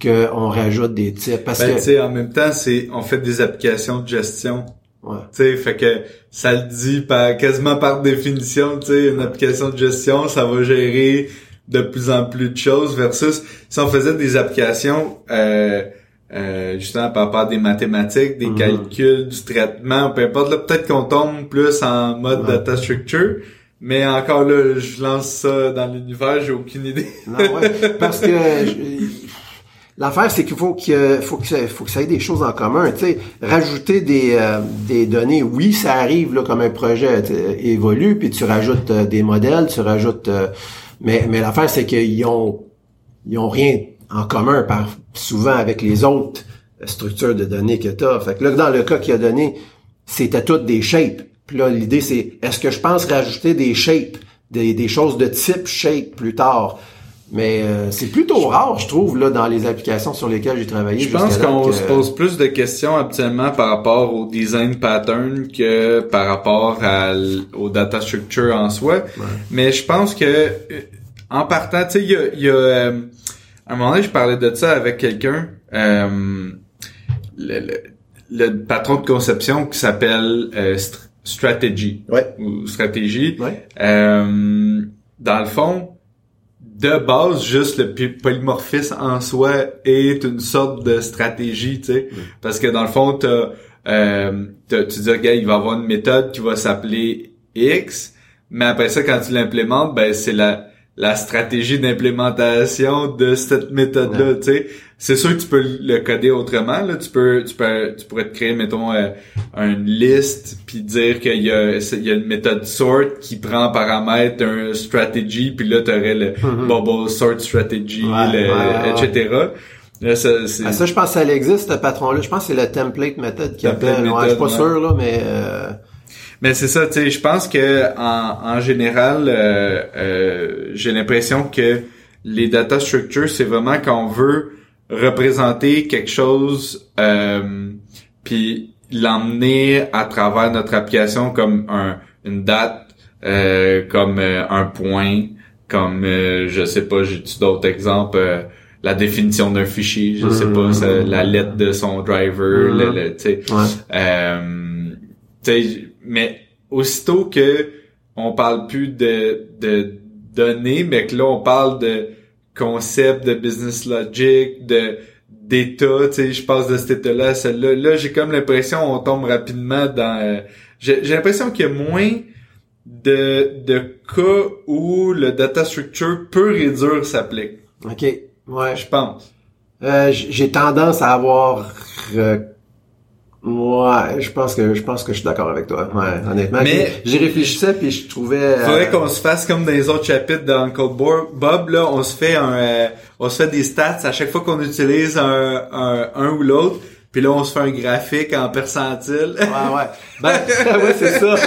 qu'on rajoute des types. Parce ben, que en même temps, c'est on fait des applications de gestion. Ouais. Tu sais, fait que ça le dit par, quasiment par définition, tu sais, une application de gestion, ça va gérer de plus en plus de choses versus si on faisait des applications euh, euh, justement par rapport à des mathématiques, des mhm. calculs, du traitement, peu importe. Là, peut-être qu'on tombe plus en mode data structure. Mais encore là, je lance ça dans l'univers, j'ai aucune idée. non, ouais, parce que l'affaire, c'est qu'il faut qu'il faut que ça, faut que ça ait des choses en commun. Tu sais, rajouter des, euh, des données, oui, ça arrive là comme un projet évolue, puis tu rajoutes euh, des modèles, tu rajoutes. Euh, mais mais l'affaire, c'est qu'ils ont ils ont rien en commun par souvent avec les autres structures de données que tu as. Fait que là, dans le cas qu'il a donné, c'était toutes des shapes. Puis là, l'idée, c'est est-ce que je pense rajouter des shapes, des, des choses de type shape plus tard? Mais euh, c'est plutôt rare, je trouve, là, dans les applications sur lesquelles j'ai travaillé. Je pense qu'on se pose plus de questions habituellement par rapport au design pattern que par rapport à, au data structure en soi. Mais je pense que euh, en partant, tu sais, il y a, y a euh, à un moment donné, je parlais de ça avec quelqu'un, euh, le, le, patron de conception qui s'appelle euh, Strategy ouais. ou Stratégie. Ouais. Euh, dans le fond, de base, juste le polymorphisme en soi est une sorte de stratégie, tu sais, parce que dans le fond, t'as, euh, tu dis, regarde, il va avoir une méthode qui va s'appeler X, mais après ça, quand tu l'implémentes, ben c'est la la stratégie d'implémentation de cette méthode-là, tu sais. C'est sûr que tu peux le coder autrement, là. Tu peux, tu peux, tu pourrais te créer, mettons, euh, une liste puis dire qu'il y a, il y a une méthode sort qui prend en paramètre un strategy puis là, tu aurais le mm-hmm. bubble sort strategy, etc. Là, ça, ah, ça, je pense que ça existe, ce patron-là. Je pense que c'est le template method qui appelle. je suis pas sûr, là, mais... Euh... Mais c'est ça, tu sais, je pense que en, en général, euh, euh, j'ai l'impression que les data structures, c'est vraiment quand on veut représenter quelque chose, euh, puis l'emmener à travers notre application comme un, une date, euh, comme euh, un point, comme je sais pas, j'ai d'autres exemples la définition d'un fichier, je sais pas, la lettre de son driver, mm. le, tu sais. Mais aussitôt que on parle plus de, de données, mais que là on parle de concept, de business logic, de d'état, tu sais, je passe de cet état-là à celle-là. Là, j'ai comme l'impression on tombe rapidement dans... Euh, j'ai l'impression qu'il y a moins de, de cas où le data structure peut réduire s'applique. OK. Ouais. Je pense. Euh, j'ai tendance à avoir euh, Ouais, je pense que je pense que je suis d'accord avec toi. Ouais, honnêtement. Mais j'y réfléchissais puis je trouvais. Euh... Faudrait qu'on se fasse comme dans les autres chapitres d'Uncle Bob là, on se fait un, euh, on se fait des stats à chaque fois qu'on utilise un, un, un ou l'autre. Puis là, on se fait un graphique en percentile. Ouais, ouais. Ben, ouais, c'est ça.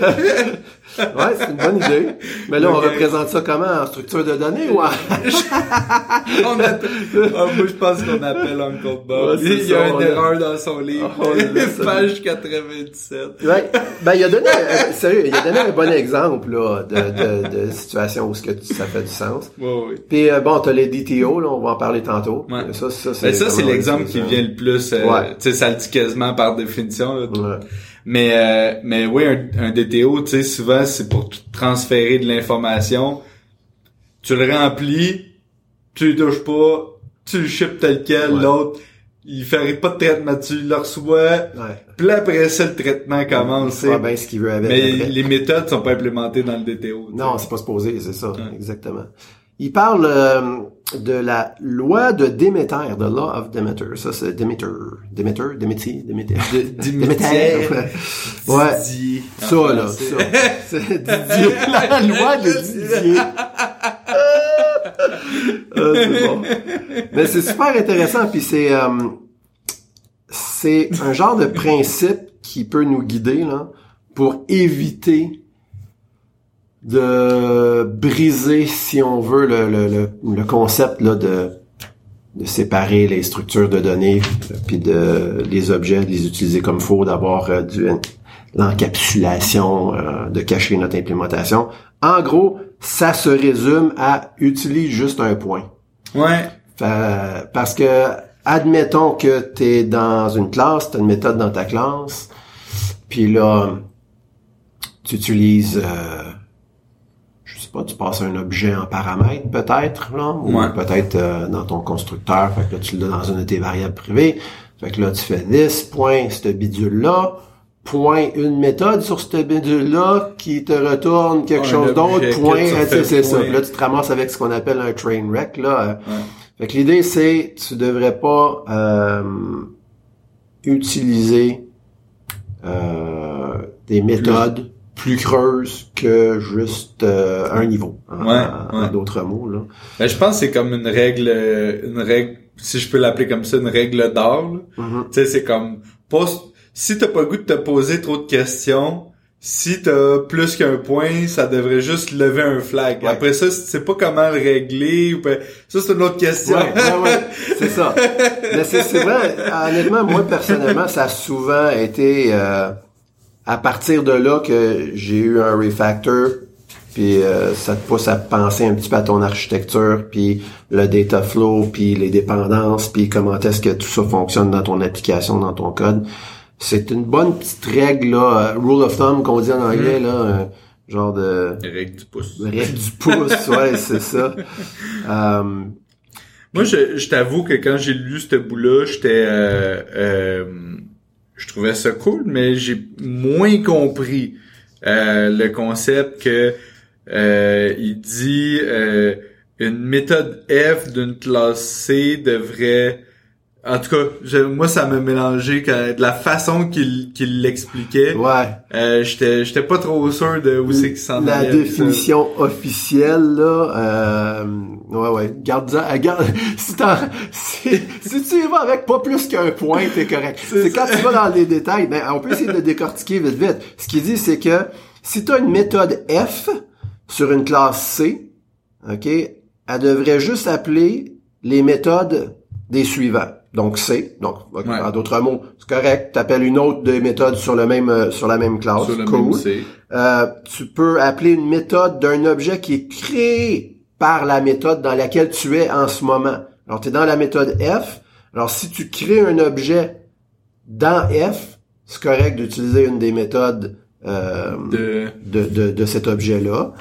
ouais, c'est une bonne idée. Mais là, on représente ça comment? En structure de données ou en... on appelle... Ah, moi, je pense qu'on appelle Uncle Bob. il y a une erreur dans son livre. Oh, Page 97. Ouais. Ben, il a donné, euh, sérieux, il a donné un bon exemple, là, de, de, de situation où ce que ça fait du sens. Ouais, oui. Puis, euh, bon, t'as les DTO, là, on va en parler tantôt. Ouais. Ça, ça, c'est, ben, ça, c'est l'exemple qui vient le plus, euh, tu sais, ça le dit quasiment par définition, là. Ouais. Mais euh, mais oui, un, DTO, tu sais, souvent c'est pour transférer de l'information. Tu le remplis, tu le touches pas, tu le ships tel quel, l'autre il ferait pas de traitement tu le reçois. Ouais. Puis après ça, le traitement commence. Il bien ce qu'il veut avec. Mais les méthodes sont pas implémentées dans le DTO. Non, c'est pas supposé, c'est ça, exactement. Il parle euh, de la loi de Déméter, the law of Demeter. Ça, c'est Demeter. Demeter, Demeter, Demeter. Demeter. ouais. Ça, là, ça. C'est Didier. La loi de Didier. Ah, c'est bon. Mais c'est super intéressant, puis c'est euh, c'est un genre de principe qui peut nous guider là pour éviter de briser, si on veut, le, le, le, concept là, de, de séparer les structures de données puis de les objets, de les utiliser comme faux, d'avoir euh, du l'encapsulation, euh, de cacher notre implémentation. En gros, ça se résume à utilise juste un point. Ouais. parce que admettons que tu es dans une classe, tu as une méthode dans ta classe, puis là, tu utilises euh, pas, tu passes un objet en paramètre peut-être, là, ou peut-être euh, dans ton constructeur, fait que là, tu le donnes dans une de tes variables privées. Fait que là, tu fais this, point, cette bidule-là, point, une méthode sur cette bidule-là qui te retourne quelque chose d'autre, point, c'est ça. Là, tu te ramasses avec ce qu'on appelle un train wreck, là. Fait que l'idée, c'est, tu devrais pas euh, utiliser euh, des méthodes plus creuse que juste euh, un niveau. En, d'autres mots, là. Ben, je pense que c'est comme une règle, une règle, si je peux l'appeler comme ça, une règle d'or. Mm-hmm. Tu sais, c'est comme, pose, si t'as pas le goût de te poser trop de questions, si t'as plus qu'un point, ça devrait juste lever un flag. Après ça, c'est pas comment le régler, ou ça c'est une autre question. Ouais, c'est ça. Mais c'est vrai, honnêtement, moi personnellement, ça a souvent été euh, à partir de là que j'ai eu un refactor, puis euh, ça te pousse à penser un petit peu à ton architecture, puis le data flow, puis les dépendances, puis comment est-ce que tout ça fonctionne dans ton application, dans ton code. C'est une bonne petite règle, là, euh, rule of thumb qu'on dit en anglais, là, euh, genre de... Règle du pouce. Règle du pouce, ouais, c'est ça. Moi, je, je t'avoue que quand j'ai lu ce bout-là, j'étais je trouvais ça cool, mais j'ai moins compris euh, le concept que euh, il dit euh, une méthode F d'une classe C devrait en tout cas, moi ça m'a mélangé de la façon qu'il l'expliquait. Ouais. Euh, j'étais j'étais pas trop sûr de où c'est qu'il s'en La définition officielle là euh, ouais ouais, garde ça garde si t'en si tu y vas avec pas plus qu'un point, t'es correct. C'est quand tu vas dans les détails, ben, on peut essayer de le décortiquer vite vite. Ce qu'il dit, c'est que si tu as une méthode F sur une classe C, OK, elle devrait juste appeler les méthodes des suivants. Donc C, donc en d'autres mots, c'est correct, tu appelles une autre des méthodes sur le même euh, sur la même classe, cool. Euh, tu peux appeler une méthode d'un objet qui est créé par la méthode dans laquelle tu es en ce moment. Alors tu es dans la méthode F. Alors si tu crées un objet dans F, c'est correct d'utiliser une des méthodes euh, de... De, de, cet objet-là.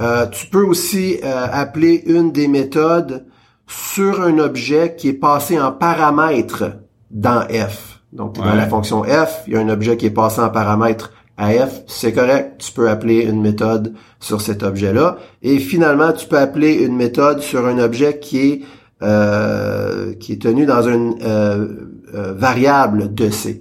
Euh, tu peux aussi euh, appeler une des méthodes sur un objet qui est passé en paramètre dans F. Donc, dans la fonction F, il y a un objet qui est passé en paramètre à F, c'est correct, tu peux appeler une méthode sur cet objet-là. Et finalement, tu peux appeler une méthode sur un objet qui est euh, qui est tenu dans une variable de C.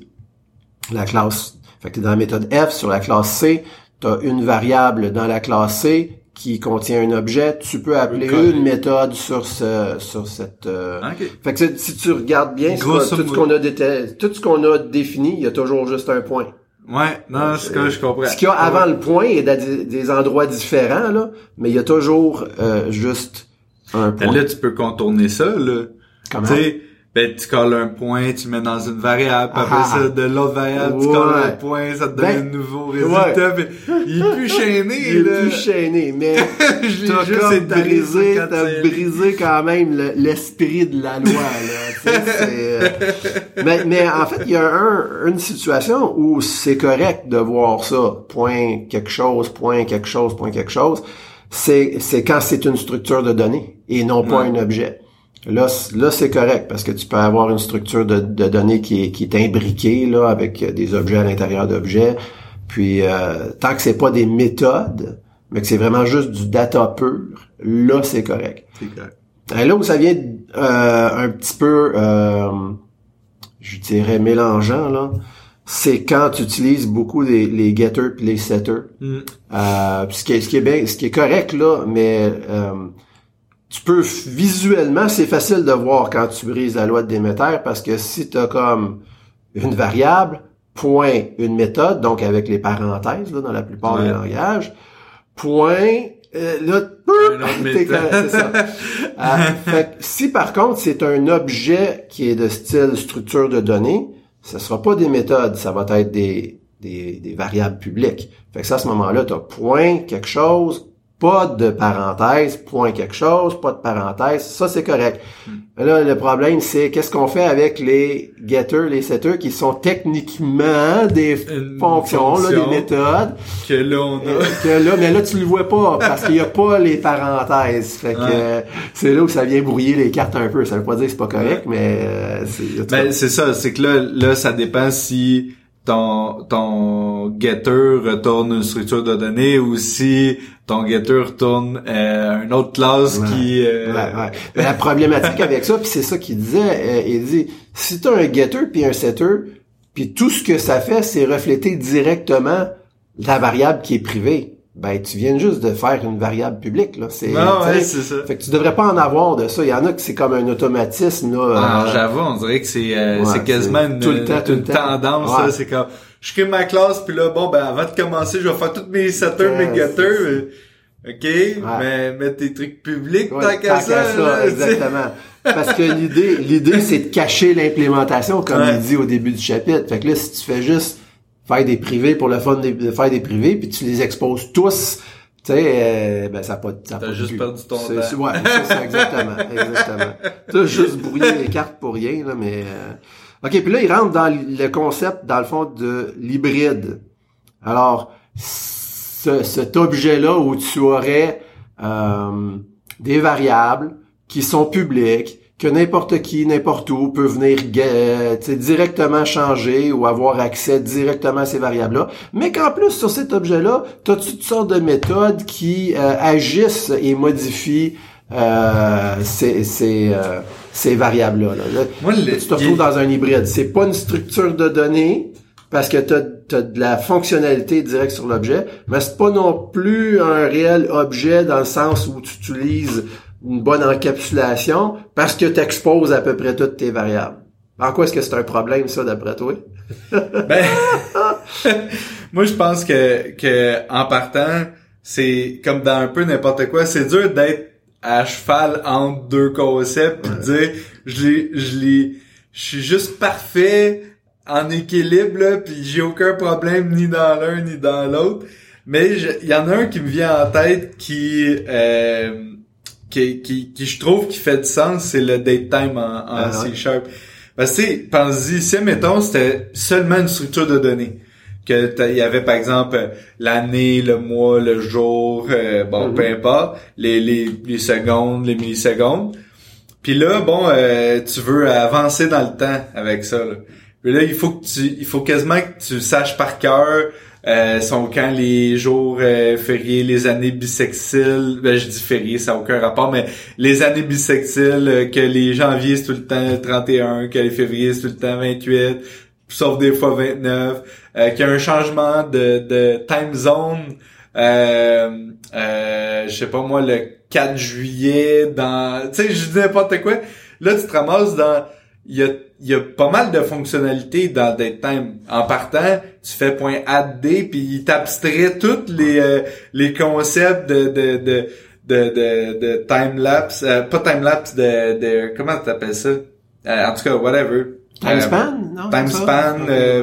La classe fait que dans la méthode F, sur la classe C, tu as une variable dans la classe C qui contient un objet, tu peux appeler une méthode sur ce sur cette euh... fait que si tu regardes bien tout ce qu'on a tout ce qu'on a défini, il y a toujours juste un point. Ouais, non, c'est que je comprends. Ce qu'il y a avant le point est des, des, endroits différents là, mais il y a toujours euh, juste un point. là, tu peux contourner ça là. Comment? Ben, tu colles un point, tu mets dans une variable, puis après ah. ça, de l'autre variable, tu colles un point, ça te donne ben, un nouveau résultat. il est plus chaîné, il est plus chaîné, mais t'as comme brisé, t'as brisé quand même l'esprit de la loi, là. Euh, mais, mais en fait, il y a un, une situation où c'est correct de voir ça. Point quelque chose, point quelque chose, point quelque chose. C'est, c'est quand c'est une structure de données et non pas un objet. Là, là c'est correct parce que tu peux avoir une structure de, données qui est, qui est imbriquée là avec des objets à l'intérieur d'objets. Puis euh, tant que c'est pas des méthodes, mais que c'est vraiment juste du data pur, là c'est correct. C'est correct. Et là où ça vient euh, un petit peu, euh, je dirais mélangeant là, c'est quand tu utilises beaucoup les, les getters puis les setters. Mm. ce, qui est, ce qui est bien, ce qui est correct là, mais tu peux visuellement, c'est facile de voir quand tu brises la loi de Déméter parce que si tu as comme une variable, point, une méthode, donc avec les parenthèses là, dans la plupart des langages, point, euh, là, c'est ça. Euh, si par contre c'est un objet qui est de style structure de données, ce sera pas des méthodes, ça va être des, des, des variables publiques. Fait que ça, à ce moment-là, tu as point, quelque chose, pas de parenthèse, point quelque chose, pas de parenthèse, ça c'est correct. Hmm. Là, le problème, c'est qu'est-ce qu'on fait avec les getters, les setters, qui sont techniquement des fonctions, là, des méthodes. Que là, on a. Euh, que là, mais là, tu le vois pas, parce qu'il y a pas les parenthèses. Fait que c'est là où ça vient brouiller les cartes un peu. Ça veut pas dire que c'est pas correct, mais euh, c'est... Ben, c'est ça, c'est que là, là, ça dépend si ton ton getter retourne une structure de données ou si ton getter retourne euh, une autre classe qui euh... ouais, la problématique avec ça puis c'est ça qu'il disait euh, il dit si tu as un getter puis un setter puis tout ce que ça fait c'est refléter directement la variable qui est privée ben tu viens juste de faire une variable publique là. C'est ouais, c'est ça. fait que tu devrais pas en avoir de ça. Il y en a que c'est comme un automatisme là ah, euh, j'avoue on dirait que c'est euh, c'est quasiment une, tout le temps, une tendance c'est comme je crée ma classe puis là bon ben avant de commencer je vais faire tous mes setters mes getters OK, mais mets tes trucs publics tant qu'à ça. exactement. Parce que l'idée, l'idée, c'est de cacher l'implémentation, comme il dit au début du chapitre. Fait que là, si tu fais juste faire des privés pour le fun de faire des privés, puis tu les exposes tous, tu sais, euh, ben ça pas. Ça T'as juste perdu ton temps. Ouais, c'est exactement, exactement. T'as juste brouillé les cartes pour rien là, mais. Euh... Ok, puis là il rentre dans le concept, dans le fond, de l'hybride. Alors, ce, cet objet-là où tu aurais euh, des variables qui sont publiques, que n'importe qui, n'importe où peut venir directement changer ou avoir accès directement à ces variables-là, mais qu'en plus, sur cet objet-là, tu as toutes sortes de méthodes qui euh, agissent et modifient euh, ces, ces, euh, ces variables-là. Là? tu te retrouves dans un hybride. C'est pas une structure de données, parce que tu as, de la fonctionnalité directe sur l'objet, mais c'est pas non plus un réel objet dans le sens où tu utilises une bonne encapsulation parce que tu exposes à peu près toutes tes variables. En quoi est-ce que c'est un problème, ça, d'après toi? ben, moi, je pense que, que en partant, c'est comme dans un peu n'importe quoi, c'est dur d'être à cheval entre deux concepts pis dire, je l'ai, je l'ai, je suis juste parfait en équilibre, là, pis j'ai aucun problème ni dans l'un ni dans l'autre. Mais il y en a un qui me vient en tête qui, euh, qui, qui, qui, je trouve qui fait du sens, c'est le date time en, en ah, C-Sharp. Parce que, pense-y, si, mettons, c'était seulement une structure de données, que il y avait, par exemple, l'année, le mois, le jour, euh, bon, mm-hmm. peu importe, les, les, les secondes, les millisecondes. Puis là, bon, euh, tu veux avancer dans le temps avec ça, là. Puis là, il faut que tu, il faut quasiment que tu saches par cœur euh, sont quand les jours euh, fériés, les années bissextiles, ben je dis fériés, ça n'a aucun rapport, mais les années bissextiles, euh, que les janvier c'est tout le temps 31, que les février c'est tout le temps 28, sauf des fois 29, euh, qu'il y a un changement de, de time zone, euh, je sais pas moi, le 4 juillet, dans, tu sais, je dis n'importe quoi, là tu te ramasses dans, il y a y a pas mal de fonctionnalités dans DateTime. En partant, tu fais point add puis il t'abstrait tous les euh, les concepts de de de de de, de time lapse, euh, pas time lapse de de comment t'appelles ça? Euh, En tout cas, whatever. Time span, non Time span,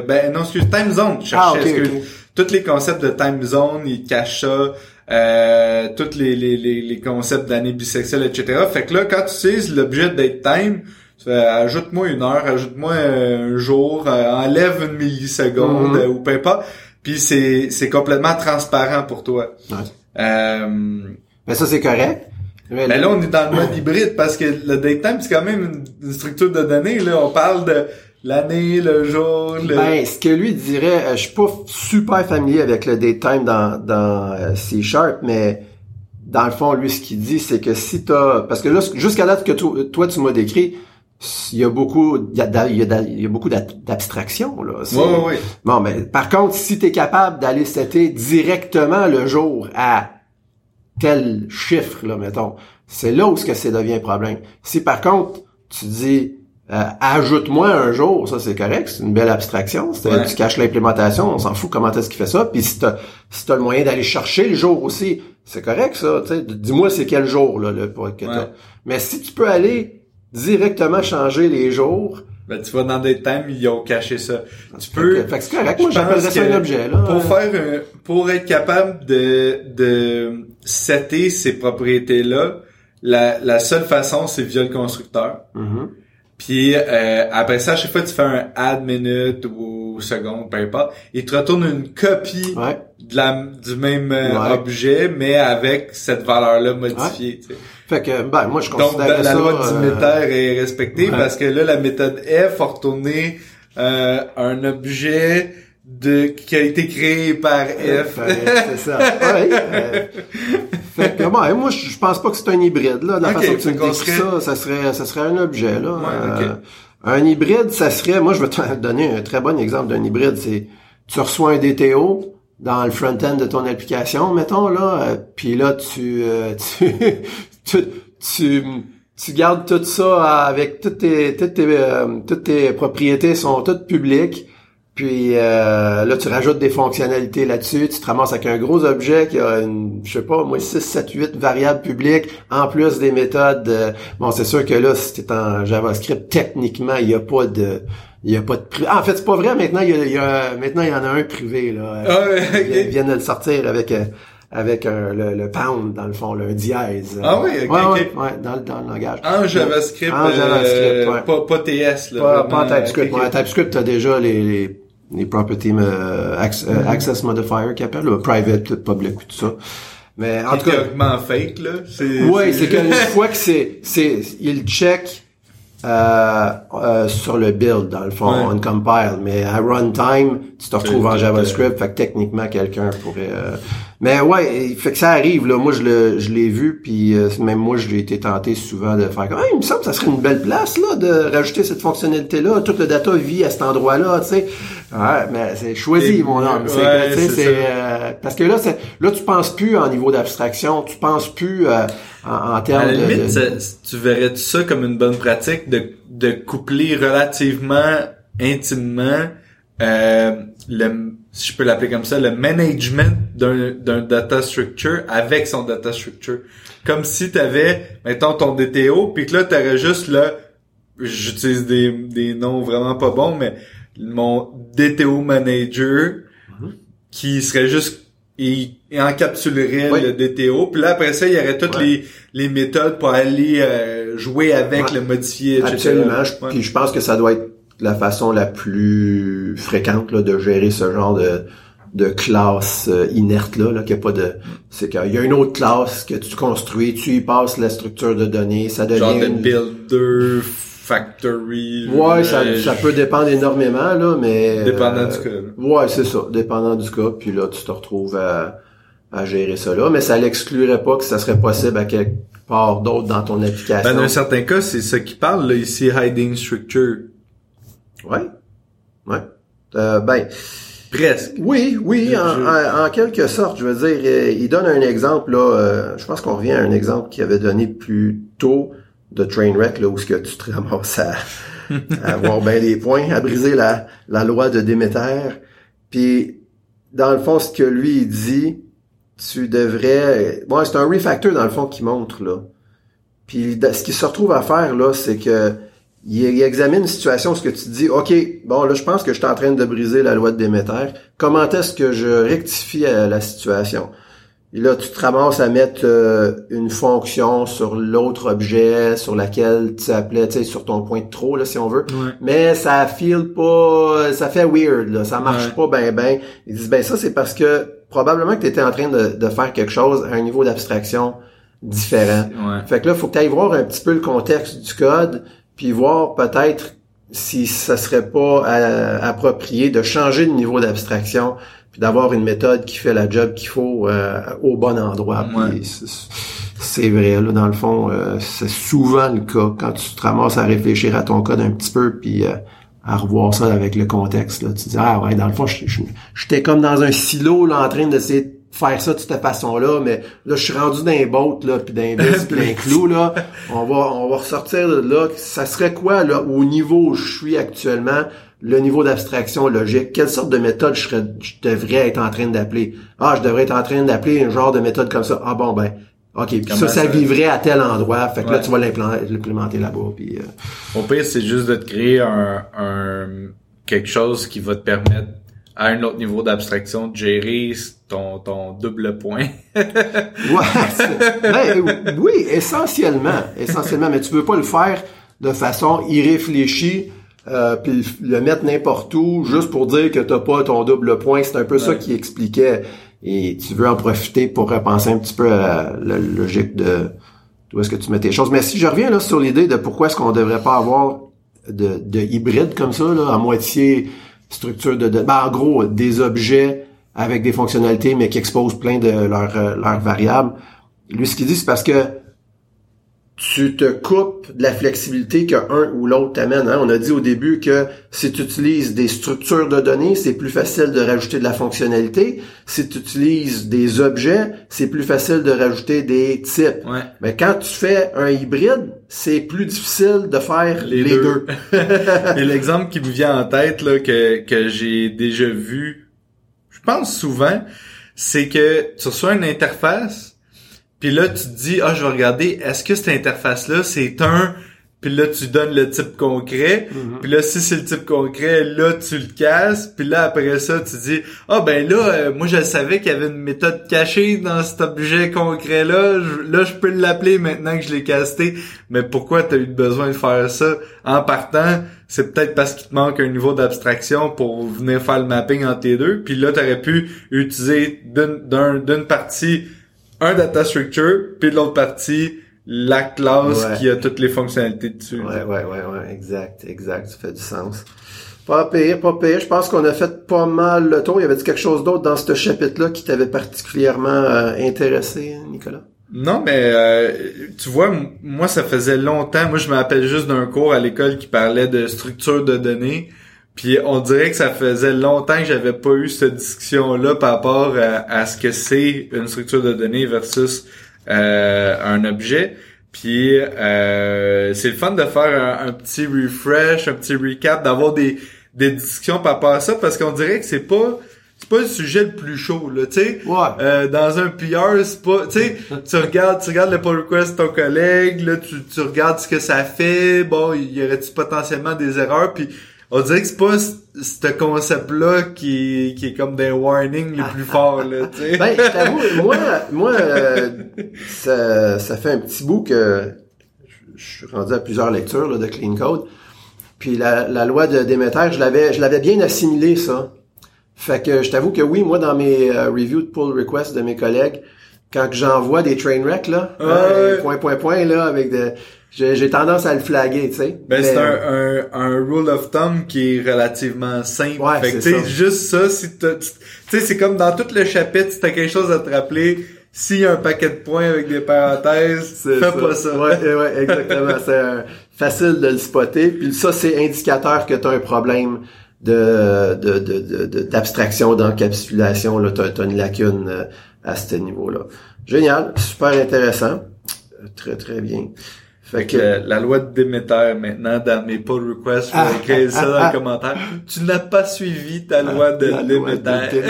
ben non, excuse, time zone. Je cherchais, ah, okay, Tous les concepts de time zone, ils cachent ça. Euh, tous les, les, les, les concepts d'année bisexuelle, etc. Fait que là, quand tu utilises l'objet DateTime, ajoute-moi une heure, ajoute-moi un jour, euh, enlève une milliseconde mhm. euh, ou peu importe. Puis c'est, c'est complètement transparent pour toi. Ouais. Euh, mais ça, c'est correct. Mais là, on est dans le mode hybride parce que le datetime, c'est quand même une, structure de données. Là, on parle de l'année, le jour. Le... Ben, ce que lui dirait, je suis pas super familier avec le datetime dans, dans C Sharp, mais dans le fond, lui, ce qu'il dit, c'est que si t'as... Parce que là, jusqu'à date que toi, tu m'as décrit, il y a beaucoup il y a, il y a, beaucoup d'abstraction là oui, oui, oui. bon mais par contre si tu es capable d'aller setter directement le jour à tel chiffre là mettons c'est là où ce que ça devient problème. Si par contre tu dis euh, ajoute-moi un jour ça c'est correct c'est une belle abstraction tu caches l'implémentation on s'en fout comment est-ce qu'il fait ça puis si t'as si as le moyen d'aller chercher le jour aussi c'est correct ça dis-moi c'est quel jour là le que mais si tu peux aller directement changer les jours. Ben, tu vas dans des thèmes, ils ont caché ça. Tu peux. Fait que c'est correct. Moi, j'appellerais ça un objet, là. Pour faire pour être capable de, de setter ces propriétés-là, la, la seule façon, c'est via le constructeur. Mm-hmm. Puis euh, après ça, à chaque fois tu fais un add minute ou seconde, peu importe, il te retourne une copie de la, du même euh, objet, mais avec cette valeur-là modifiée. Fait que, ben, moi, je considère Donc, la, loi du euh, est respectée parce que là, la méthode F a retourné euh, un objet de qui a été créé par F. c'est ça. Ouais, euh, fait que, bon, moi, je pense pas que c'est un hybride, là. la façon que tu me décris ça, ça serait, ça serait un objet, là. Ouais, un hybride, ça serait, moi, je vais te donner un très bon exemple d'un hybride, c'est, tu reçois un DTO, dans le front-end de ton application, mettons là, puis là tu, tu tu, tu, tu gardes tout ça avec toutes tes, toutes tes, euh, toutes tes propriétés sont toutes publiques. Puis euh, là, tu rajoutes des fonctionnalités là-dessus, tu te ramasses avec un gros objet qui a une, je sais pas, moi, 6, 7, 8 variables publiques, en plus des méthodes. Euh, bon, c'est sûr que là, si t'es en JavaScript, techniquement, il n'y a pas de. Il y a pas de en fait, c'est pas vrai. Maintenant, il y a, maintenant il y en a un privé là. Ah Ils viennent de le sortir avec avec un, le, le, pound, dans le fond, le dièse. Ah oui, ok, ouais, ouais, ouais, dans, dans le langage. En JavaScript, en JavaScript euh, ouais. pas, pas TS, là. Pas, pas en TypeScript. Okay, TypeScript, t'as déjà les, les, les property euh, access, mm -hmm. access modifier qui appelle, le private, public, tout ça. Mais en tout cas. fake, là. Oui, c'est qu'une fois que c'est, c'est, il check, euh, euh, sur le build, dans le fond, on compile. Mais à runtime, tu te retrouves en JavaScript, fait que techniquement, quelqu'un pourrait... Euh, mais ouais, fait que ça arrive, là. Moi, je, le, je l'ai vu, puis euh, même moi, je l'ai été tenté souvent de faire comme, il me semble que ça serait une belle place, là, de rajouter cette fonctionnalité-là. Toute le data vit à cet endroit-là, tu sais. Ouais, mais c'est choisi, mon homme. C'est, euh, parce que là, c'est, là, tu penses plus en niveau d'abstraction, tu penses plus euh, en, termes à la limite, tu verrais ça comme une bonne pratique de, de coupler relativement intimement euh, le, si je peux l'appeler comme ça, le management d'un, d'un data structure avec son data structure. Comme si tu avais, mettons, ton DTO, puis que là, tu aurais juste là, j'utilise des, des noms vraiment pas bons, mais mon DTO manager mm-hmm. qui serait juste il, encapsulerait le DTO puis là après ça il y aurait toutes les, les méthodes pour aller euh, jouer avec le modifier etc. absolument. Puis je pense que ça doit être la façon la plus fréquente là, de gérer ce genre de de classe euh, inerte là, là qu'il n'y a pas de c'est qu'il y a une autre classe que tu construis tu y passes la structure de données ça devient genre builder factory. Ouais, ça, ça peut dépendre énormément, là, mais... Dépendant du cas. Ouais, c'est ça, dépendant du cas. Puis là, tu te retrouves à, à gérer ça là. Mais ça l'exclurait pas que ça serait possible à quelque part d'autre dans ton application. Ben, dans un certain cas, c'est ça qui parle, là, ici, hiding structure. Ouais. Ouais. Euh, ben... Presque. Oui, oui, en, en, quelque sorte. Je veux dire, euh, il donne un exemple, là, euh, je pense qu'on revient à un exemple qu'il avait donné plus tôt de Trainwreck, là, où ce que tu te ramasses à, avoir bien des points, à briser la, la loi de Déméter. Puis, dans le fond, ce que lui, il dit, tu devrais... Bon, c'est un refactor, dans le fond, qui montre, là. Puis, ce qu'il se retrouve à faire, là, c'est que il, examine une situation, ce que tu dis, OK, bon, là, je pense que je suis en train de briser la loi de Déméter. Comment est-ce que je rectifie euh, la situation? Et là, tu te ramasses à mettre euh, une fonction sur l'autre objet sur laquelle tu appelais, tu sais, sur ton point de trop, là, si on veut. Mais ça file pas, ça fait weird, là, ça marche pas ben ben. Ils disent, ben ça, c'est parce que probablement que tu étais en train de, faire quelque chose à un niveau d'abstraction différent. Fait que là, faut que tu ailles voir un petit peu le contexte du code, puis voir peut-être si ça serait pas euh, approprié de changer de niveau d'abstraction puis d'avoir une méthode qui fait la job qu'il faut euh, au bon endroit. C'est vrai, là, dans le fond, euh, c'est souvent le cas quand tu te ramasses à réfléchir à ton code un petit peu, puis euh, à revoir ça avec le contexte. Là. Tu dis, ah ouais, dans le fond, j'étais comme dans un silo là, en train d'essayer de faire ça de cette façon-là, mais là, je suis rendu les bottes, là, puis dans les plein clou, là. On va, on va ressortir de là. Ça serait quoi, là, au niveau où je suis actuellement, le niveau d'abstraction logique, quelle sorte de méthode je, devrais être en train d'appeler? Ah, je devrais être en train d'appeler un genre de méthode comme ça. Ah bon, ben, OK. ça, ça, vivrait à tel endroit. Fait que là, tu vas l'implémenter là-bas. Puis, euh... Au pire, c'est juste de te créer un, un, quelque chose qui va te permettre à un autre niveau d'abstraction de gérer ton, ton double point. ouais, ben, oui, essentiellement. Essentiellement. Mais tu peux pas le faire de façon irréfléchie euh, puis le mettre n'importe où juste pour dire que t'as pas ton double point. C'est un peu ça qui expliquait. Et tu veux en profiter pour repenser un petit peu à la logique de où est-ce que tu mets tes choses. Mais si je reviens là sur l'idée de pourquoi est-ce qu'on devrait pas avoir de, de hybride comme ça, là, à moitié structure de, de ben, en gros, des objets avec des fonctionnalités, mais qui exposent plein de leurs, euh, leurs variables. Lui, ce qu'il dit, c'est parce que tu te coupes de la flexibilité qu'un ou l'autre t'amène. Hein. On a dit au début que si tu utilises des structures de données, c'est plus facile de rajouter de la fonctionnalité. Si tu utilises des objets, c'est plus facile de rajouter des types. Mais quand tu fais un hybride, c'est plus difficile de faire les, deux. Et l'exemple qui me vient en tête là, que, que j'ai déjà vu, je pense souvent, c'est que tu reçois une interface puis là, tu te dis, ah, je vais regarder, est-ce que cette interface-là, c'est un... Puis là, tu donnes le type concret. Mhm. Puis là, si c'est le type concret, là, tu le casses. Puis là, après ça, tu dis, ah, ben là, euh, moi, je savais qu'il y avait une méthode cachée dans cet objet concret-là. Là, je peux l'appeler maintenant que je l'ai casté. Mais pourquoi tu as eu besoin de faire ça? En partant, c'est peut-être parce qu'il te manque un niveau d'abstraction pour venir faire le mapping entre les deux. Puis là, tu aurais pu utiliser d'une partie un data structure, puis de l'autre partie, la classe qui a toutes les fonctionnalités dessus. Ouais, ouais, ouais, ouais, exact, exact, ça fait du sens. Pas pire, pas pire. Je pense qu'on a fait pas mal le tour. Il y avait quelque chose d'autre dans ce chapitre-là qui t'avait particulièrement euh, intéressé, Nicolas? Non, mais euh, tu vois, moi, ça faisait longtemps. Moi, je me rappelle juste d'un cours à l'école qui parlait de structure de données. Puis on dirait que ça faisait longtemps que j'avais pas eu cette discussion-là par rapport à, ce que c'est une structure de données versus euh, un objet. Puis euh, c'est le fun de faire un, petit refresh, un petit recap, d'avoir des, des discussions par rapport à ça, parce qu'on dirait que c'est pas c'est pas le sujet le plus chaud là tu sais ouais. euh, dans un PR c'est pas tu sais tu regardes tu regardes le pull request de ton collègue là tu, tu regardes ce que ça fait bon il y aurait-tu potentiellement des erreurs? Puis on dirait que c'est pas ce concept-là qui, qui est comme des warnings les plus forts, là, tu sais. ben, je t'avoue, moi, moi, euh, ça, ça fait un petit bout que je suis rendu à plusieurs lectures là, de Clean Code. Puis la, la loi de Demeter, je l'avais, je l'avais bien assimilé, ça. Fait que je t'avoue que oui, moi, dans mes euh, reviews de pull requests de mes collègues, quand j'envoie des train wrecks, là, euh, point, point, point, là, avec des j'ai tendance à le flaguer, tu sais. Ben, c'est un, un, rule of thumb qui est relativement simple. Ouais, fait que, juste ça, si tu sais, c'est comme dans tout le chapitre, si t'as quelque chose à te rappeler, s'il y a un paquet de points avec des parenthèses, fais pas ça. Ouais, ouais, exactement. c'est facile de le spotter. Puis ça, c'est indicateur que tu as un problème de d'abstraction, de, de, d'encapsulation. Là, t'as as une lacune euh, à ce niveau-là. Génial, super intéressant. Très, très bien. Fait que la loi de Déméter maintenant dans mes pull requests, je vais ah, écrire ça dans les commentaires. Tu n'as pas suivi ta loi de Déméter.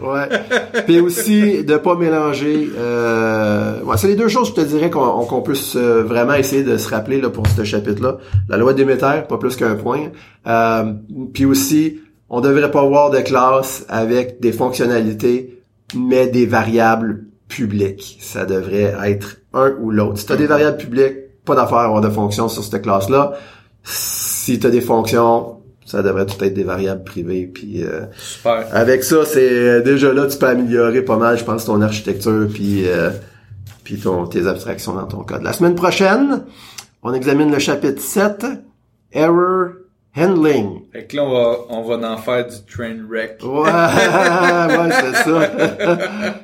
ouais. Puis aussi de pas mélanger. Euh, ouais, c'est les deux choses, je te dirais qu'on qu'on puisse euh, vraiment essayer de se rappeler là pour ce chapitre-là. La loi de Déméter, pas plus qu'un point. Euh, puis aussi, on devrait pas avoir de classe avec des fonctionnalités, mais des variables publiques. Ça devrait être un ou l'autre. Si tu as des variables publiques pas d'affaire à avoir de fonctions sur cette classe-là. Si tu as des fonctions, ça devrait tout être des variables privées. Puis euh, Super. avec ça, c'est euh, déjà là, tu peux améliorer pas mal, je pense, ton architecture puis euh, puis ton tes abstractions dans ton code. La semaine prochaine, on examine le chapitre 7, Error Handling. Fait que là, on va, on va en faire du train wreck. Ouais, ouais, c'est ça.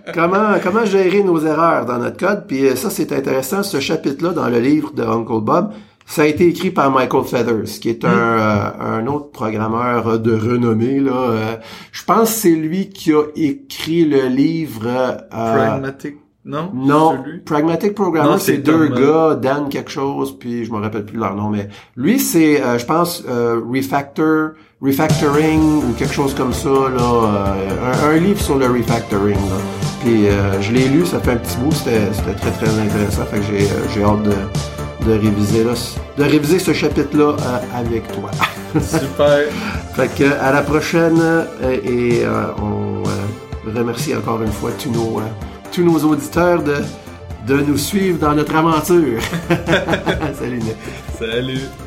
comment, comment gérer nos erreurs dans notre code? Puis euh, ça, c'est intéressant. Ce chapitre-là, dans le livre de Uncle Bob, ça a été écrit par Michael Feathers, qui est un, hmm. euh, un autre programmeur de renommée. Là. Euh, je pense que c'est lui qui a écrit le livre... Pragmatic non? Non. Pragmatic Programmer, c'est deux gars, Dan quelque chose, puis je me rappelle plus leur nom, mais lui, c'est, euh, je pense, euh, Refactor, Refactoring ou quelque chose comme ça, là, euh, un, livre sur le refactoring. Là. Puis je l'ai lu, ça fait un petit bout, c'était très très intéressant, fait que j'ai j'ai hâte de, de réviser là, de réviser ce chapitre-là avec toi. Super. fait que à la prochaine et on remercie encore une fois tous nos tous nos auditeurs de, de nous suivre dans notre aventure. Salut Salut.